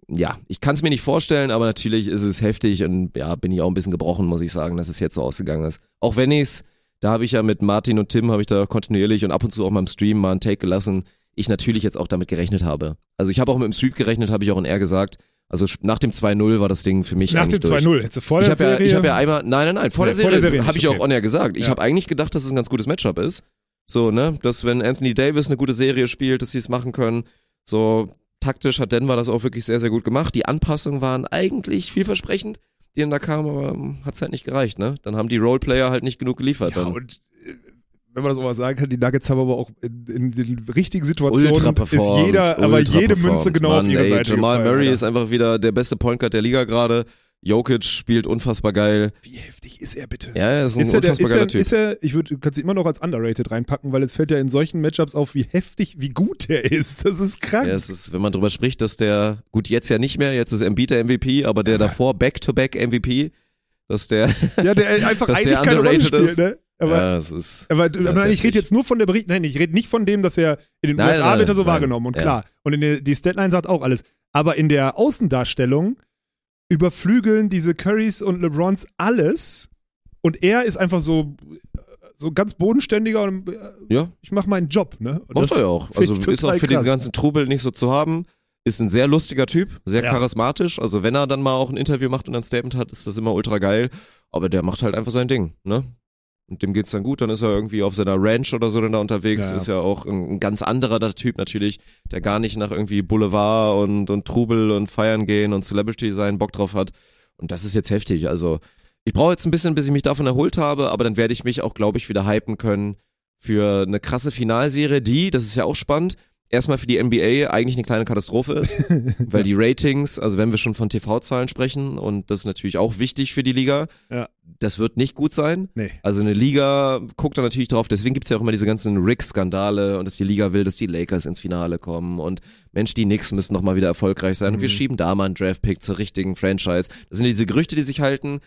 Ja, ich kann es mir nicht vorstellen, aber natürlich ist es heftig und ja, bin ich auch ein bisschen gebrochen, muss ich sagen, dass es jetzt so ausgegangen ist. Auch wenn ich's, da habe ich ja mit Martin und Tim, habe ich da kontinuierlich und ab und zu auch mal im Stream mal einen Take gelassen, ich natürlich jetzt auch damit gerechnet habe. Also ich habe auch mit dem Street gerechnet, habe ich auch in R gesagt. Also nach dem 2-0 war das Ding für mich Nach dem durch. 2-0. Hättest du vor Ich der habe ja, Serie. ich hab ja einmal, nein, nein, nein, vor Nee, der vor der Serie, Serie habe ich auch okay. on air gesagt. Ich Ja. habe eigentlich gedacht, dass es ein ganz gutes Matchup ist. So, ne, dass wenn Anthony Davis eine gute Serie spielt, dass sie es machen können. So taktisch hat Denver das auch wirklich sehr, sehr gut gemacht. Die Anpassungen waren eigentlich vielversprechend, die dann da kamen, aber hat es halt nicht gereicht, ne? Dann haben die Roleplayer halt nicht genug geliefert. ja, dann. und äh, wenn man das auch mal sagen kann, die Nuggets haben aber auch in, in den richtigen Situationen ist jeder, aber jede. Münze genau Mann, auf ihre ey, Seite. Jamal gefallen, Murray Alter. ist einfach wieder der beste Point Guard der Liga gerade. Jokic spielt unfassbar geil. Wie heftig ist er bitte? Ja, er ist ein Ist er, der, unfassbar ist, geiler er, Typ. ist er, ich würde, du kannst ihn immer noch als underrated reinpacken, weil es fällt ja in solchen Matchups auf, wie heftig, wie gut er ist. Das ist krank. Ja, es ist, wenn man drüber spricht, dass der, gut, jetzt ja nicht mehr, jetzt ist Embiid der MVP, aber der davor Back-to-Back MVP, dass der, Ja, der einfach Dass eigentlich der keine Rolle underrated spielt, ist. ne? Aber, ja, es ist, aber, das aber nein, ich rede jetzt nur von der Bericht, nein, ich rede nicht von dem, dass er in den Nein, USA nein, wird er so nein, wahrgenommen und ja. klar. Und in der, die Statline sagt auch alles. Aber in der Außendarstellung überflügeln diese Currys und LeBrons alles und er ist einfach so, so ganz bodenständiger und äh, ja, ich mache meinen Job, ne? Und macht er ja auch. Also ist auch für den krass. ganzen Trubel nicht so zu haben. Ist ein sehr lustiger Typ, sehr Ja. charismatisch. Also wenn er dann mal auch ein Interview macht und ein Statement hat, ist das immer ultra geil. Aber der macht halt einfach sein Ding, ne? Und dem geht's dann gut, dann ist er irgendwie auf seiner Ranch oder so dann da unterwegs. Ja. Ist ja auch ein, ein ganz anderer der Typ natürlich, der gar nicht nach irgendwie Boulevard und, und Trubel und Feiern gehen und Celebrity sein Bock drauf hat. Und das ist jetzt heftig. Also Ich brauche jetzt ein bisschen, bis ich mich davon erholt habe, aber dann werde ich mich auch, glaube ich, wieder hypen können für eine krasse Finalserie, die, das ist ja auch spannend, erstmal für die NBA eigentlich eine kleine Katastrophe ist, weil die Ratings, also wenn wir schon von TV-Zahlen sprechen, und das ist natürlich auch wichtig für die Liga, Ja. das wird nicht gut sein. Nee. Also eine Liga guckt da natürlich drauf, deswegen gibt's ja auch immer diese ganzen Rick-Skandale und dass die Liga will, dass die Lakers ins Finale kommen und Mensch, die Knicks müssen nochmal wieder erfolgreich sein und wir Mhm. schieben da mal einen Draft-Pick zur richtigen Franchise. Das sind diese Gerüchte, die sich halten.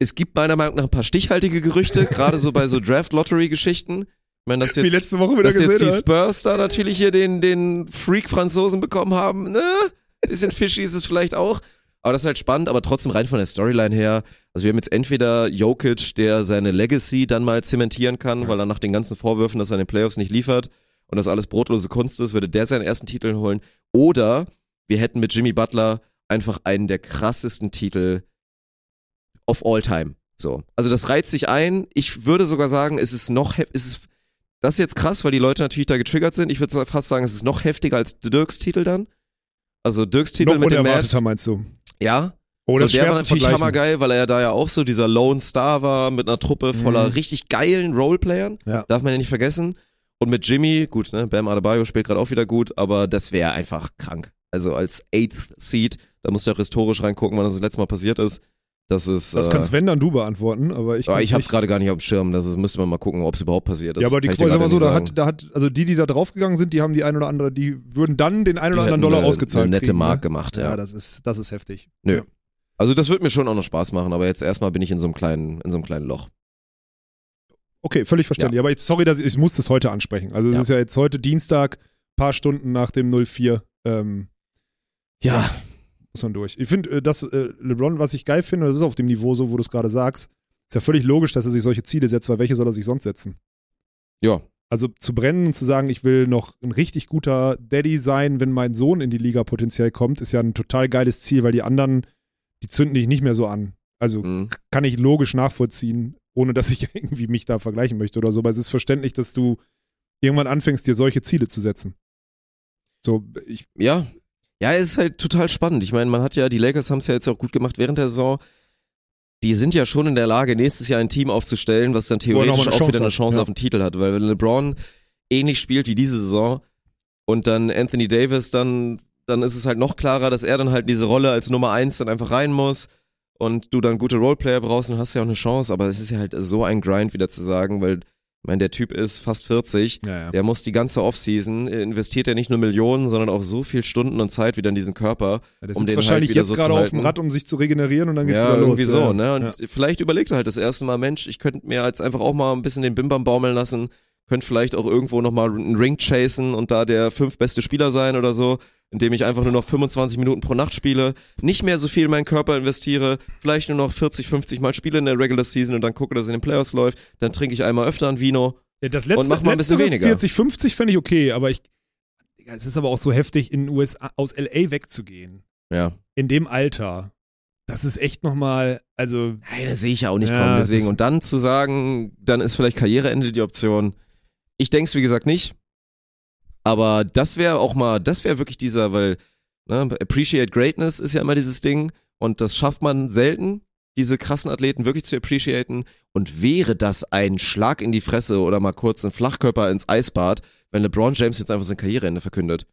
Es gibt meiner Meinung nach ein paar stichhaltige Gerüchte, gerade so bei so Draft-Lottery-Geschichten. Ich meine, dass Wie jetzt, letzte Woche wieder dass jetzt die. Spurs da natürlich hier den, den Freak-Franzosen bekommen haben, ne? Bisschen fishy ist es vielleicht auch. Aber das ist halt spannend, aber trotzdem rein von der Storyline her. Also wir haben jetzt entweder Jokic, der seine Legacy dann mal zementieren kann, weil er nach den ganzen Vorwürfen, dass er in den Playoffs nicht liefert und das alles brotlose Kunst ist, würde der seinen ersten Titel holen. Oder wir hätten mit Jimmy Butler einfach einen der krassesten Titel of all time. So. Also das reizt sich ein. Ich würde sogar sagen, es ist noch, es ist, das ist jetzt krass, weil die Leute natürlich da getriggert sind. Ich würde fast sagen, es ist noch heftiger als Dirks Titel dann. Also Dirks Titel Noch mit dem Mavs. meinst du? Ja, Oh, so, das ist der war natürlich hammergeil, weil er ja da ja auch so dieser Lone Star war mit einer Truppe voller Mhm. richtig geilen Roleplayern. Ja. Darf man ja nicht vergessen. Und mit Jimmy, gut, ne, Bam Adebayo spielt gerade auch wieder gut, aber das wäre einfach krank. Also als Eighth Seed, da musst du auch historisch reingucken, wann das das letzte Mal passiert ist. Das ist. Das äh, kannst wenn dann du beantworten, aber ich aber kann's ich hab's nicht. gerade gar nicht auf dem Schirm. Das ist, müsste man mal gucken, ob es überhaupt passiert ist. Ja, aber die mal gerade so, da hat, da hat, also die, die da draufgegangen sind, die haben die ein oder andere, die würden dann den ein oder anderen Dollar eine- ausgezahlt. eine nette kriegen, Mark ne? gemacht, Ja, ja. das ist, das ist heftig. Nö. Ja. Also das wird mir schon auch noch Spaß machen, aber jetzt erstmal bin ich in so einem kleinen, in so einem kleinen Loch. Okay, völlig verständlich. Aber ich, sorry, dass ich, ich muss das heute ansprechen. Also es Ja. ist ja jetzt heute Dienstag, paar Stunden nach dem 04. Ähm, Ja, muss man durch. Ich finde, äh, dass äh, LeBron, was ich geil finde, das ist auf dem Niveau so, wo du es gerade sagst, ist ja völlig logisch, dass er sich solche Ziele setzt, weil welche soll er sich sonst setzen? ja, Also zu brennen und zu sagen, ich will noch ein richtig guter Daddy sein, wenn mein Sohn in die Liga potenziell kommt, ist ja ein total geiles Ziel, weil die anderen, die zünden dich nicht mehr so an. Also mhm. kann ich logisch nachvollziehen, ohne dass ich irgendwie mich da vergleichen möchte oder so. Aber es ist verständlich, dass du irgendwann anfängst, dir solche Ziele zu setzen. So, ich, ja. Ja, es ist halt total spannend. Ich meine, man hat ja, die Lakers haben es ja jetzt auch gut gemacht während der Saison. Die sind ja schon in der Lage, nächstes Jahr ein Team aufzustellen, was dann theoretisch auch Chance wieder eine hat, Chance ja. auf den Titel hat. Weil wenn LeBron ähnlich spielt wie diese Saison und dann Anthony Davis, dann, dann ist es halt noch klarer, dass er dann halt in diese Rolle als Nummer eins dann einfach rein muss und du dann gute Roleplayer brauchst, dann hast du ja auch eine Chance. Aber es ist ja halt so ein Grind wieder zu sagen, weil, ich meine, der Typ ist fast 40. ja, ja. Der muss die ganze Offseason, äh, investiert er nicht nur Millionen, sondern auch so viel Stunden und Zeit wieder in diesen Körper. der um den wahrscheinlich halt wieder jetzt so gerade auf dem. Rad, um sich zu regenerieren und dann geht's ja, wieder los. irgendwie so, ja. ne? Und Ja. vielleicht überlegt er halt das erste Mal, Mensch, ich könnte mir jetzt einfach auch mal ein bisschen den Bimbam baumeln lassen, könnte vielleicht auch irgendwo nochmal einen Ring chasen und da der fünf beste Spieler sein oder so, indem ich einfach nur noch 25 Minuten pro Nacht spiele, nicht mehr so viel in meinen Körper investiere, vielleicht nur noch 40, 50 Mal spiele in der Regular Season und dann gucke, dass es in den Playoffs läuft, dann trinke ich einmal öfter ein Vino. Ja, das letzte, Und mach mal ein bisschen weniger. 40, 50 fände ich okay, aber ich, Digga, es ist aber auch so heftig, in USA, aus LA wegzugehen. Ja. In dem Alter. Das ist echt nochmal, also, Hey, das sehe ich ja auch nicht Ja, kommen. Deswegen. Und dann zu sagen, dann ist vielleicht Karriereende die Option. Ich denke es, wie gesagt, nicht. Aber das wäre auch mal, das wäre wirklich dieser, weil, ne, Appreciate Greatness ist ja immer dieses Ding. Und das schafft man selten, diese krassen Athleten wirklich zu appreciaten. Und wäre das ein Schlag in die Fresse oder mal kurz ein Flachkörper ins Eisbad, wenn LeBron James jetzt einfach sein Karriereende verkündet?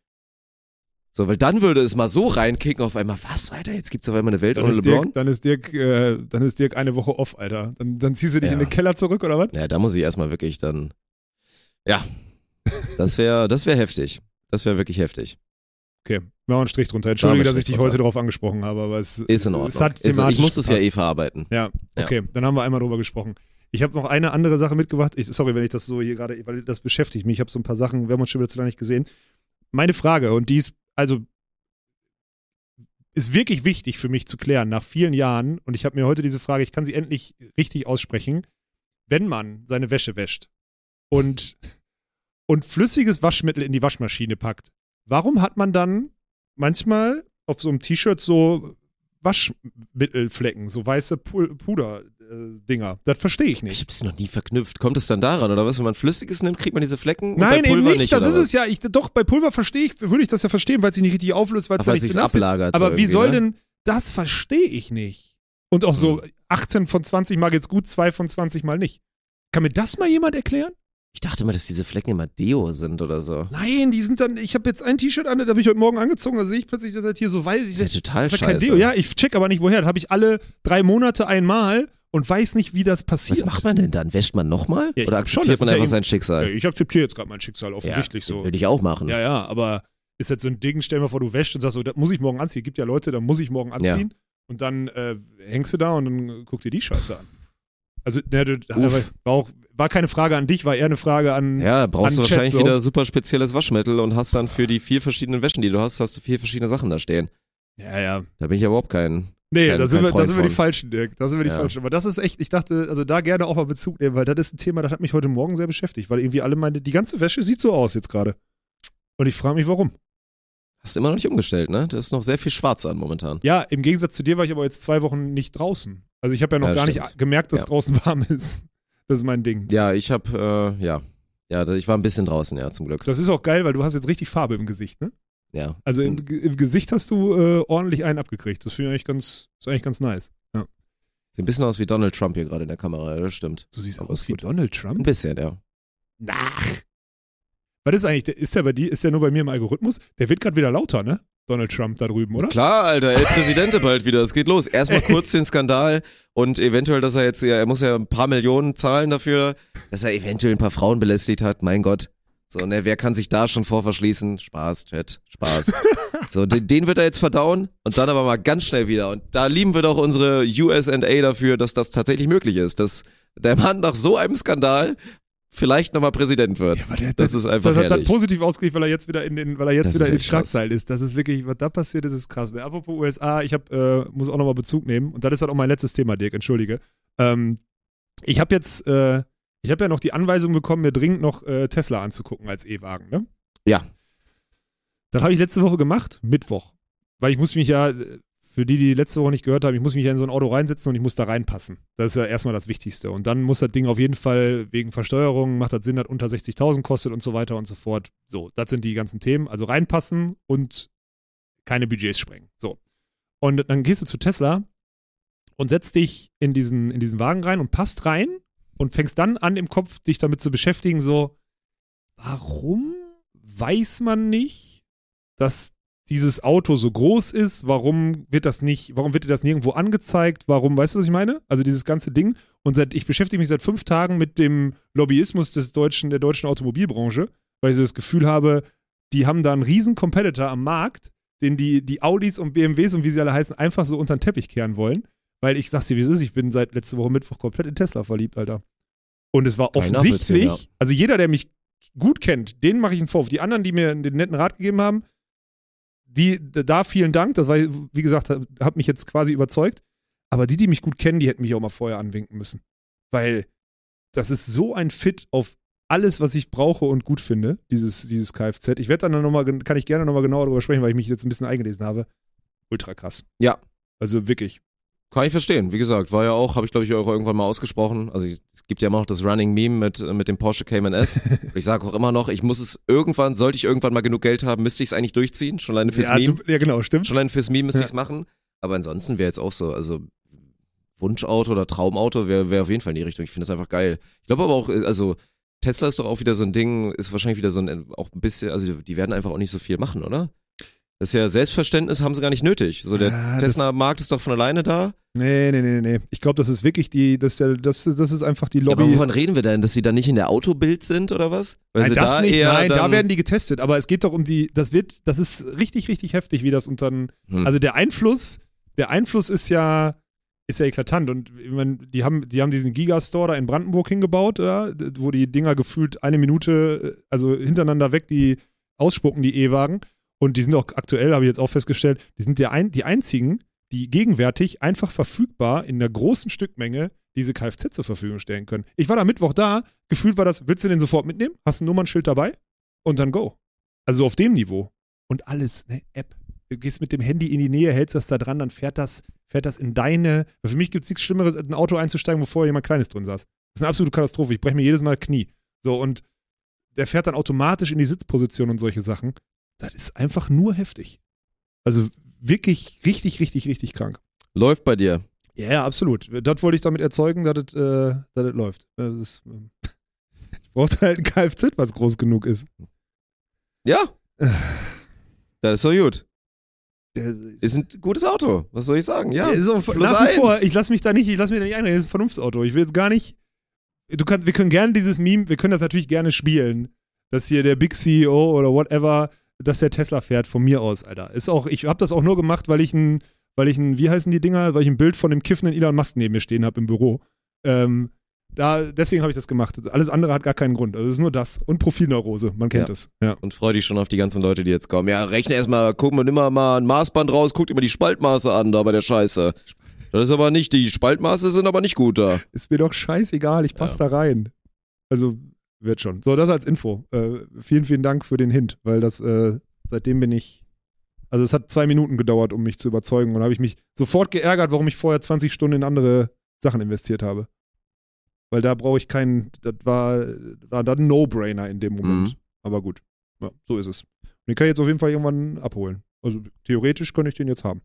So, weil dann würde es mal so reinkicken auf einmal, was, Alter, jetzt gibt's auf einmal eine Welt dann ohne ist, LeBron? Dirk, dann, ist Dirk, äh, dann ist Dirk eine Woche off, Alter. Dann, dann ziehst du dich Ja. in den Keller zurück, oder was? Ja, da muss ich erstmal wirklich dann. Ja. Das wäre das wär heftig. Das wäre wirklich heftig. Okay, machen wir einen Strich drunter. Entschuldige, wir dass ich dich heute darauf angesprochen habe, aber es Ist in Ordnung. Es hat ist, ich muss das ja eh verarbeiten. Ja, Ja. okay, dann haben wir einmal drüber gesprochen. Ich habe noch eine andere Sache mitgebracht. Ich, sorry, wenn ich das so hier gerade, weil das beschäftigt mich. Ich habe so ein paar Sachen, wir haben uns schon wieder zu lange nicht gesehen. Meine Frage, und die ist, also, ist wirklich wichtig für mich zu klären nach vielen Jahren. Und ich habe mir heute diese Frage, ich kann sie endlich richtig aussprechen. Wenn man seine Wäsche wäscht und, und flüssiges Waschmittel in die Waschmaschine packt, warum hat man dann manchmal auf so einem T-Shirt so Waschmittelflecken, so weiße Pu- Puder-Dinger. Das verstehe ich Ich nicht. hab's noch nie verknüpft. Kommt es dann daran, oder was? Wenn man Flüssiges nimmt, kriegt man diese Flecken? und Nein, eben Pulver nicht. das ist was? es ja. Ich, doch, bei Pulver verstehe ich, würde ich das ja verstehen, weil es sich nicht richtig auflöst, weil es weil nicht wird. ablagert. Aber so wie soll ne? denn, das verstehe ich nicht. Und auch so Hm. 18 von 20 Mal geht's gut, 2 von 20 Mal nicht. Kann mir das mal jemand erklären? Ich dachte immer, dass diese Flecken immer Deo sind oder so. Nein, die sind dann, ich habe jetzt ein T-Shirt an, das habe ich heute Morgen angezogen, da sehe ich plötzlich, dass das hier so weiß. Ich Das ist ja total das ist ja kein scheiße. Deo. Ja, ich check aber nicht woher. Das habe ich alle drei Monate einmal und weiß nicht, wie das passiert. Was macht man denn dann? Wäscht man nochmal? Ja, Oder schon, akzeptiert das man ja einfach sein Schicksal? Ja, ich akzeptiere jetzt gerade mein Schicksal, offensichtlich so. Würde ich auch machen. Ja, ja, aber ist jetzt so ein Ding, stell mal vor, du wäschst und sagst so, das muss ich morgen anziehen. Gibt ja Leute, da muss ich morgen anziehen. Und dann äh, hängst du da und dann guck dir die Scheiße an. Also, ne, du, war, auch, war keine Frage an dich, war eher eine Frage an. Ja, brauchst An du Chat wahrscheinlich so. wieder super spezielles Waschmittel und hast dann für die vier verschiedenen Wäschen, die du hast, hast du vier verschiedene Sachen da stehen. Ja, ja. Da bin ich ja überhaupt kein. Nee, Kein- da sind, kein wir, da sind wir die. Falschen, Dirk. Da sind wir die Ja. Falschen. Aber das ist echt, ich dachte, also da gerne auch mal Bezug nehmen, weil das ist ein Thema, das hat mich heute Morgen sehr beschäftigt, weil irgendwie alle meine, die ganze Wäsche sieht so aus jetzt gerade. Und ich frage mich, warum. Hast immer noch nicht umgestellt, ne? Da ist noch sehr viel Schwarz an momentan. Ja, im Gegensatz zu dir war ich aber jetzt zwei Wochen nicht draußen. Also ich habe ja noch Ja, gar stimmt. nicht gemerkt, dass Ja. draußen warm ist. Das ist mein Ding. Ja, ich hab, äh, ja. Ja, ich war ein bisschen draußen, ja, zum Glück. Das ist auch geil, weil du hast jetzt richtig Farbe im Gesicht, ne? Ja. Also im, Ge- im Gesicht hast du äh, ordentlich einen abgekriegt. Das finde ich eigentlich ganz, ist eigentlich ganz nice. Ja. Sieht ein bisschen aus wie Donald Trump hier gerade in der Kamera, ja, das stimmt. Du siehst Aber aus wie gut. Donald Ein Trump. bisschen, ja. Ach. Was ist eigentlich, der- ist der bei dir, ist der nur bei mir im Algorithmus? Der wird gerade wieder lauter, ne? Donald Trump da drüben, oder? Klar, Alter, El Präsidente bald wieder, es geht los. Erstmal kurz den Skandal und eventuell, dass er jetzt, ja, er muss ja ein paar Millionen zahlen dafür, dass er eventuell ein paar Frauen belästigt hat, mein Gott. So, ne, wer kann sich da schon vor verschließen? Spaß, Chat, Spaß. so, den, den wird er jetzt verdauen und dann aber mal ganz schnell wieder. Und da lieben wir doch unsere USA dafür, dass das tatsächlich möglich ist, dass der Mann nach so einem Skandal vielleicht nochmal Präsident wird. Aber der, Das ist einfach das hat dann positiv ausgelegt, weil er jetzt wieder in den, weil er jetzt Das wieder ist in Schlagzeilen ist. Das ist wirklich, was da passiert ist, ist krass. Ne? Apropos USA, ich hab, äh, muss auch nochmal Bezug nehmen und das ist halt auch mein letztes Thema, Dirk, entschuldige. Ähm, ich habe jetzt, äh, ich habe ja noch die Anweisung bekommen, mir dringend noch äh, Tesla anzugucken als E-Wagen, ne? Ja. Das habe ich letzte Woche gemacht, Mittwoch. Weil ich muss mich ja, für die, die letzte Woche nicht gehört haben, ich muss mich in so ein Auto reinsetzen und ich muss da reinpassen. Das ist ja erstmal das Wichtigste. Und dann muss das Ding auf jeden Fall wegen Versteuerung, macht das Sinn, dass unter 60.000 kostet und so weiter und so fort. So, das sind die ganzen Themen. Also reinpassen und keine Budgets sprengen. So. Und dann gehst du zu Tesla und setzt dich in diesen, in diesen Wagen rein und passt rein und fängst dann an, im Kopf dich damit zu beschäftigen, so, warum weiß man nicht, dass dieses Auto so groß ist, warum wird das nicht, warum wird dir das nirgendwo angezeigt, warum, weißt du, was ich meine? Also dieses ganze Ding. Und seit, ich beschäftige mich seit fünf Tagen mit dem Lobbyismus des deutschen, der deutschen Automobilbranche, weil ich so das Gefühl habe, die haben da einen riesen Competitor am Markt, den die, die Audis und BMWs und wie sie alle heißen, einfach so unter den Teppich kehren wollen. Weil ich sag's dir, wie es ist, ich bin seit letzte Woche Mittwoch komplett in Tesla verliebt, Alter. Und es war ich offensichtlich, nachvollziehen, also jeder, der mich gut kennt, den mache ich einen Vorwurf. Die anderen, die mir den netten Rat gegeben haben, die, da vielen Dank, das war, wie gesagt, hat, hat mich jetzt quasi überzeugt. Aber die, die mich gut kennen, die hätten mich auch mal vorher anwinken müssen. Weil das ist so ein Fit auf alles, was ich brauche und gut finde, dieses, dieses Kfz. Ich werde dann nochmal, kann ich gerne nochmal genauer darüber sprechen, weil ich mich jetzt ein bisschen eingelesen habe. Ultra krass. Ja. Also wirklich. Kann ich verstehen. Wie gesagt, war ja auch, habe ich glaube ich auch irgendwann mal ausgesprochen. Also es gibt ja immer noch das Running Meme mit, mit dem Porsche Cayman S. Ich sage auch immer noch, ich muss es irgendwann, sollte ich irgendwann mal genug Geld haben, müsste ich es eigentlich durchziehen. Schon alleine fürs Ja, Meme. du, ja, genau, stimmt. Schon alleine fürs Meme müsste Ja. ich es machen. Aber ansonsten wäre jetzt auch so, also Wunschauto oder Traumauto wäre wär auf jeden Fall in die Richtung. Ich finde das einfach geil. Ich glaube aber auch, also Tesla ist doch auch wieder so ein Ding, ist wahrscheinlich wieder so ein, auch ein bisschen, also die werden einfach auch nicht so viel machen, oder? Das ist ja Selbstverständnis haben sie gar nicht nötig. So der Ja, Tesla-Markt ist doch von alleine da. Nee, nee, nee, nee. Ich glaube, das ist wirklich die, das, ist das, das ist einfach die Ja, Lobby. aber wovon reden wir denn? Dass sie dann nicht in der Autobild sind oder was? Weil Nein, das da nicht, nein, da dann, werden die getestet, aber es geht doch um die, das wird, das ist richtig, richtig heftig, wie das unter, Hm. also der Einfluss, der Einfluss ist ja, ist ja eklatant und ich mein, die haben, die haben diesen Gigastore da in Brandenburg hingebaut, ja, wo die Dinger gefühlt eine Minute, also hintereinander weg, die ausspucken, die E-Wagen und die sind auch aktuell, habe ich jetzt auch festgestellt, die sind der ein, die einzigen, die gegenwärtig einfach verfügbar in einer großen Stückmenge diese Kfz zur Verfügung stellen können. Ich war da Mittwoch da, gefühlt war das, willst du den sofort mitnehmen? Hast ein Nummernschild dabei? Und dann go. Also so auf dem Niveau. Und alles, ne, App. Du gehst mit dem Handy in die Nähe, hältst das da dran, dann fährt das, fährt das in deine. Für mich gibt es nichts Schlimmeres, in ein Auto einzusteigen, wo vorher jemand Kleines drin saß. Das ist eine absolute Katastrophe. Ich breche mir jedes Mal Knie. So, und der fährt dann automatisch in die Sitzposition und solche Sachen. Das ist einfach nur heftig. Also wirklich richtig, richtig, richtig krank. Läuft bei dir. Ja, ja, absolut. Das wollte ich damit erzeugen, dass es äh, dass läuft. Das ist, ähm, ich brauchte halt ein Kfz, was groß genug ist. Ja. Das ist so gut. Ist ein gutes Auto. Was soll ich sagen? Ja. ist auch plus nach wie vor, ich lasse mich da nicht, ich lasse mich da nicht einreden, das ist ein Vernunftsauto. Ich will jetzt gar nicht. Du kannst, wir können gerne dieses Meme, wir können das natürlich gerne spielen, dass hier der Big CEO oder whatever, dass der Tesla fährt von mir aus, Alter. Ist auch, ich habe das auch nur gemacht, weil ich ein, weil ich ein, wie heißen die Dinger, weil ich ein Bild von dem kiffenden Elon Musk neben mir stehen habe im Büro. Ähm, da, deswegen habe ich das gemacht. Alles andere hat gar keinen Grund. Also es ist nur das. Und Profilneurose, man kennt Ja. es. Ja. Und freu dich schon auf die ganzen Leute, die jetzt kommen. Ja, rechne erstmal, guck mal, nimm mal ein Maßband raus, guck dir mal die Spaltmaße an da bei der Scheiße. Das ist aber nicht, die Spaltmaße sind aber nicht gut da. Ist mir doch scheißegal, ich passe da rein. Also wird schon. So, das als Info. Äh, vielen, vielen Dank für den Hint, weil das, äh, seitdem bin ich. Also es hat zwei Minuten gedauert, um mich zu überzeugen und habe ich mich sofort geärgert, warum ich vorher 20 Stunden in andere Sachen investiert habe. Weil da brauche ich keinen, das war, war dann ein No-Brainer in dem Moment. Mhm. Aber gut, ja, so ist es. Und den kann ich jetzt auf jeden Fall irgendwann abholen. Also theoretisch könnte ich den jetzt haben.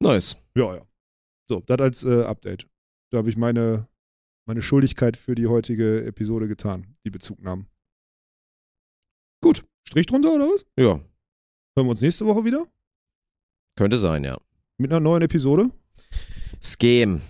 Nice. Ja, ja. So, das als äh, Update. Da habe ich meine, meine Schuldigkeit für die heutige Episode getan, die Bezugnahmen. Gut. Strich drunter oder was? Ja, Hören wir uns nächste Woche wieder könnte sein, ja. mit einer neuen Episode. Scheme.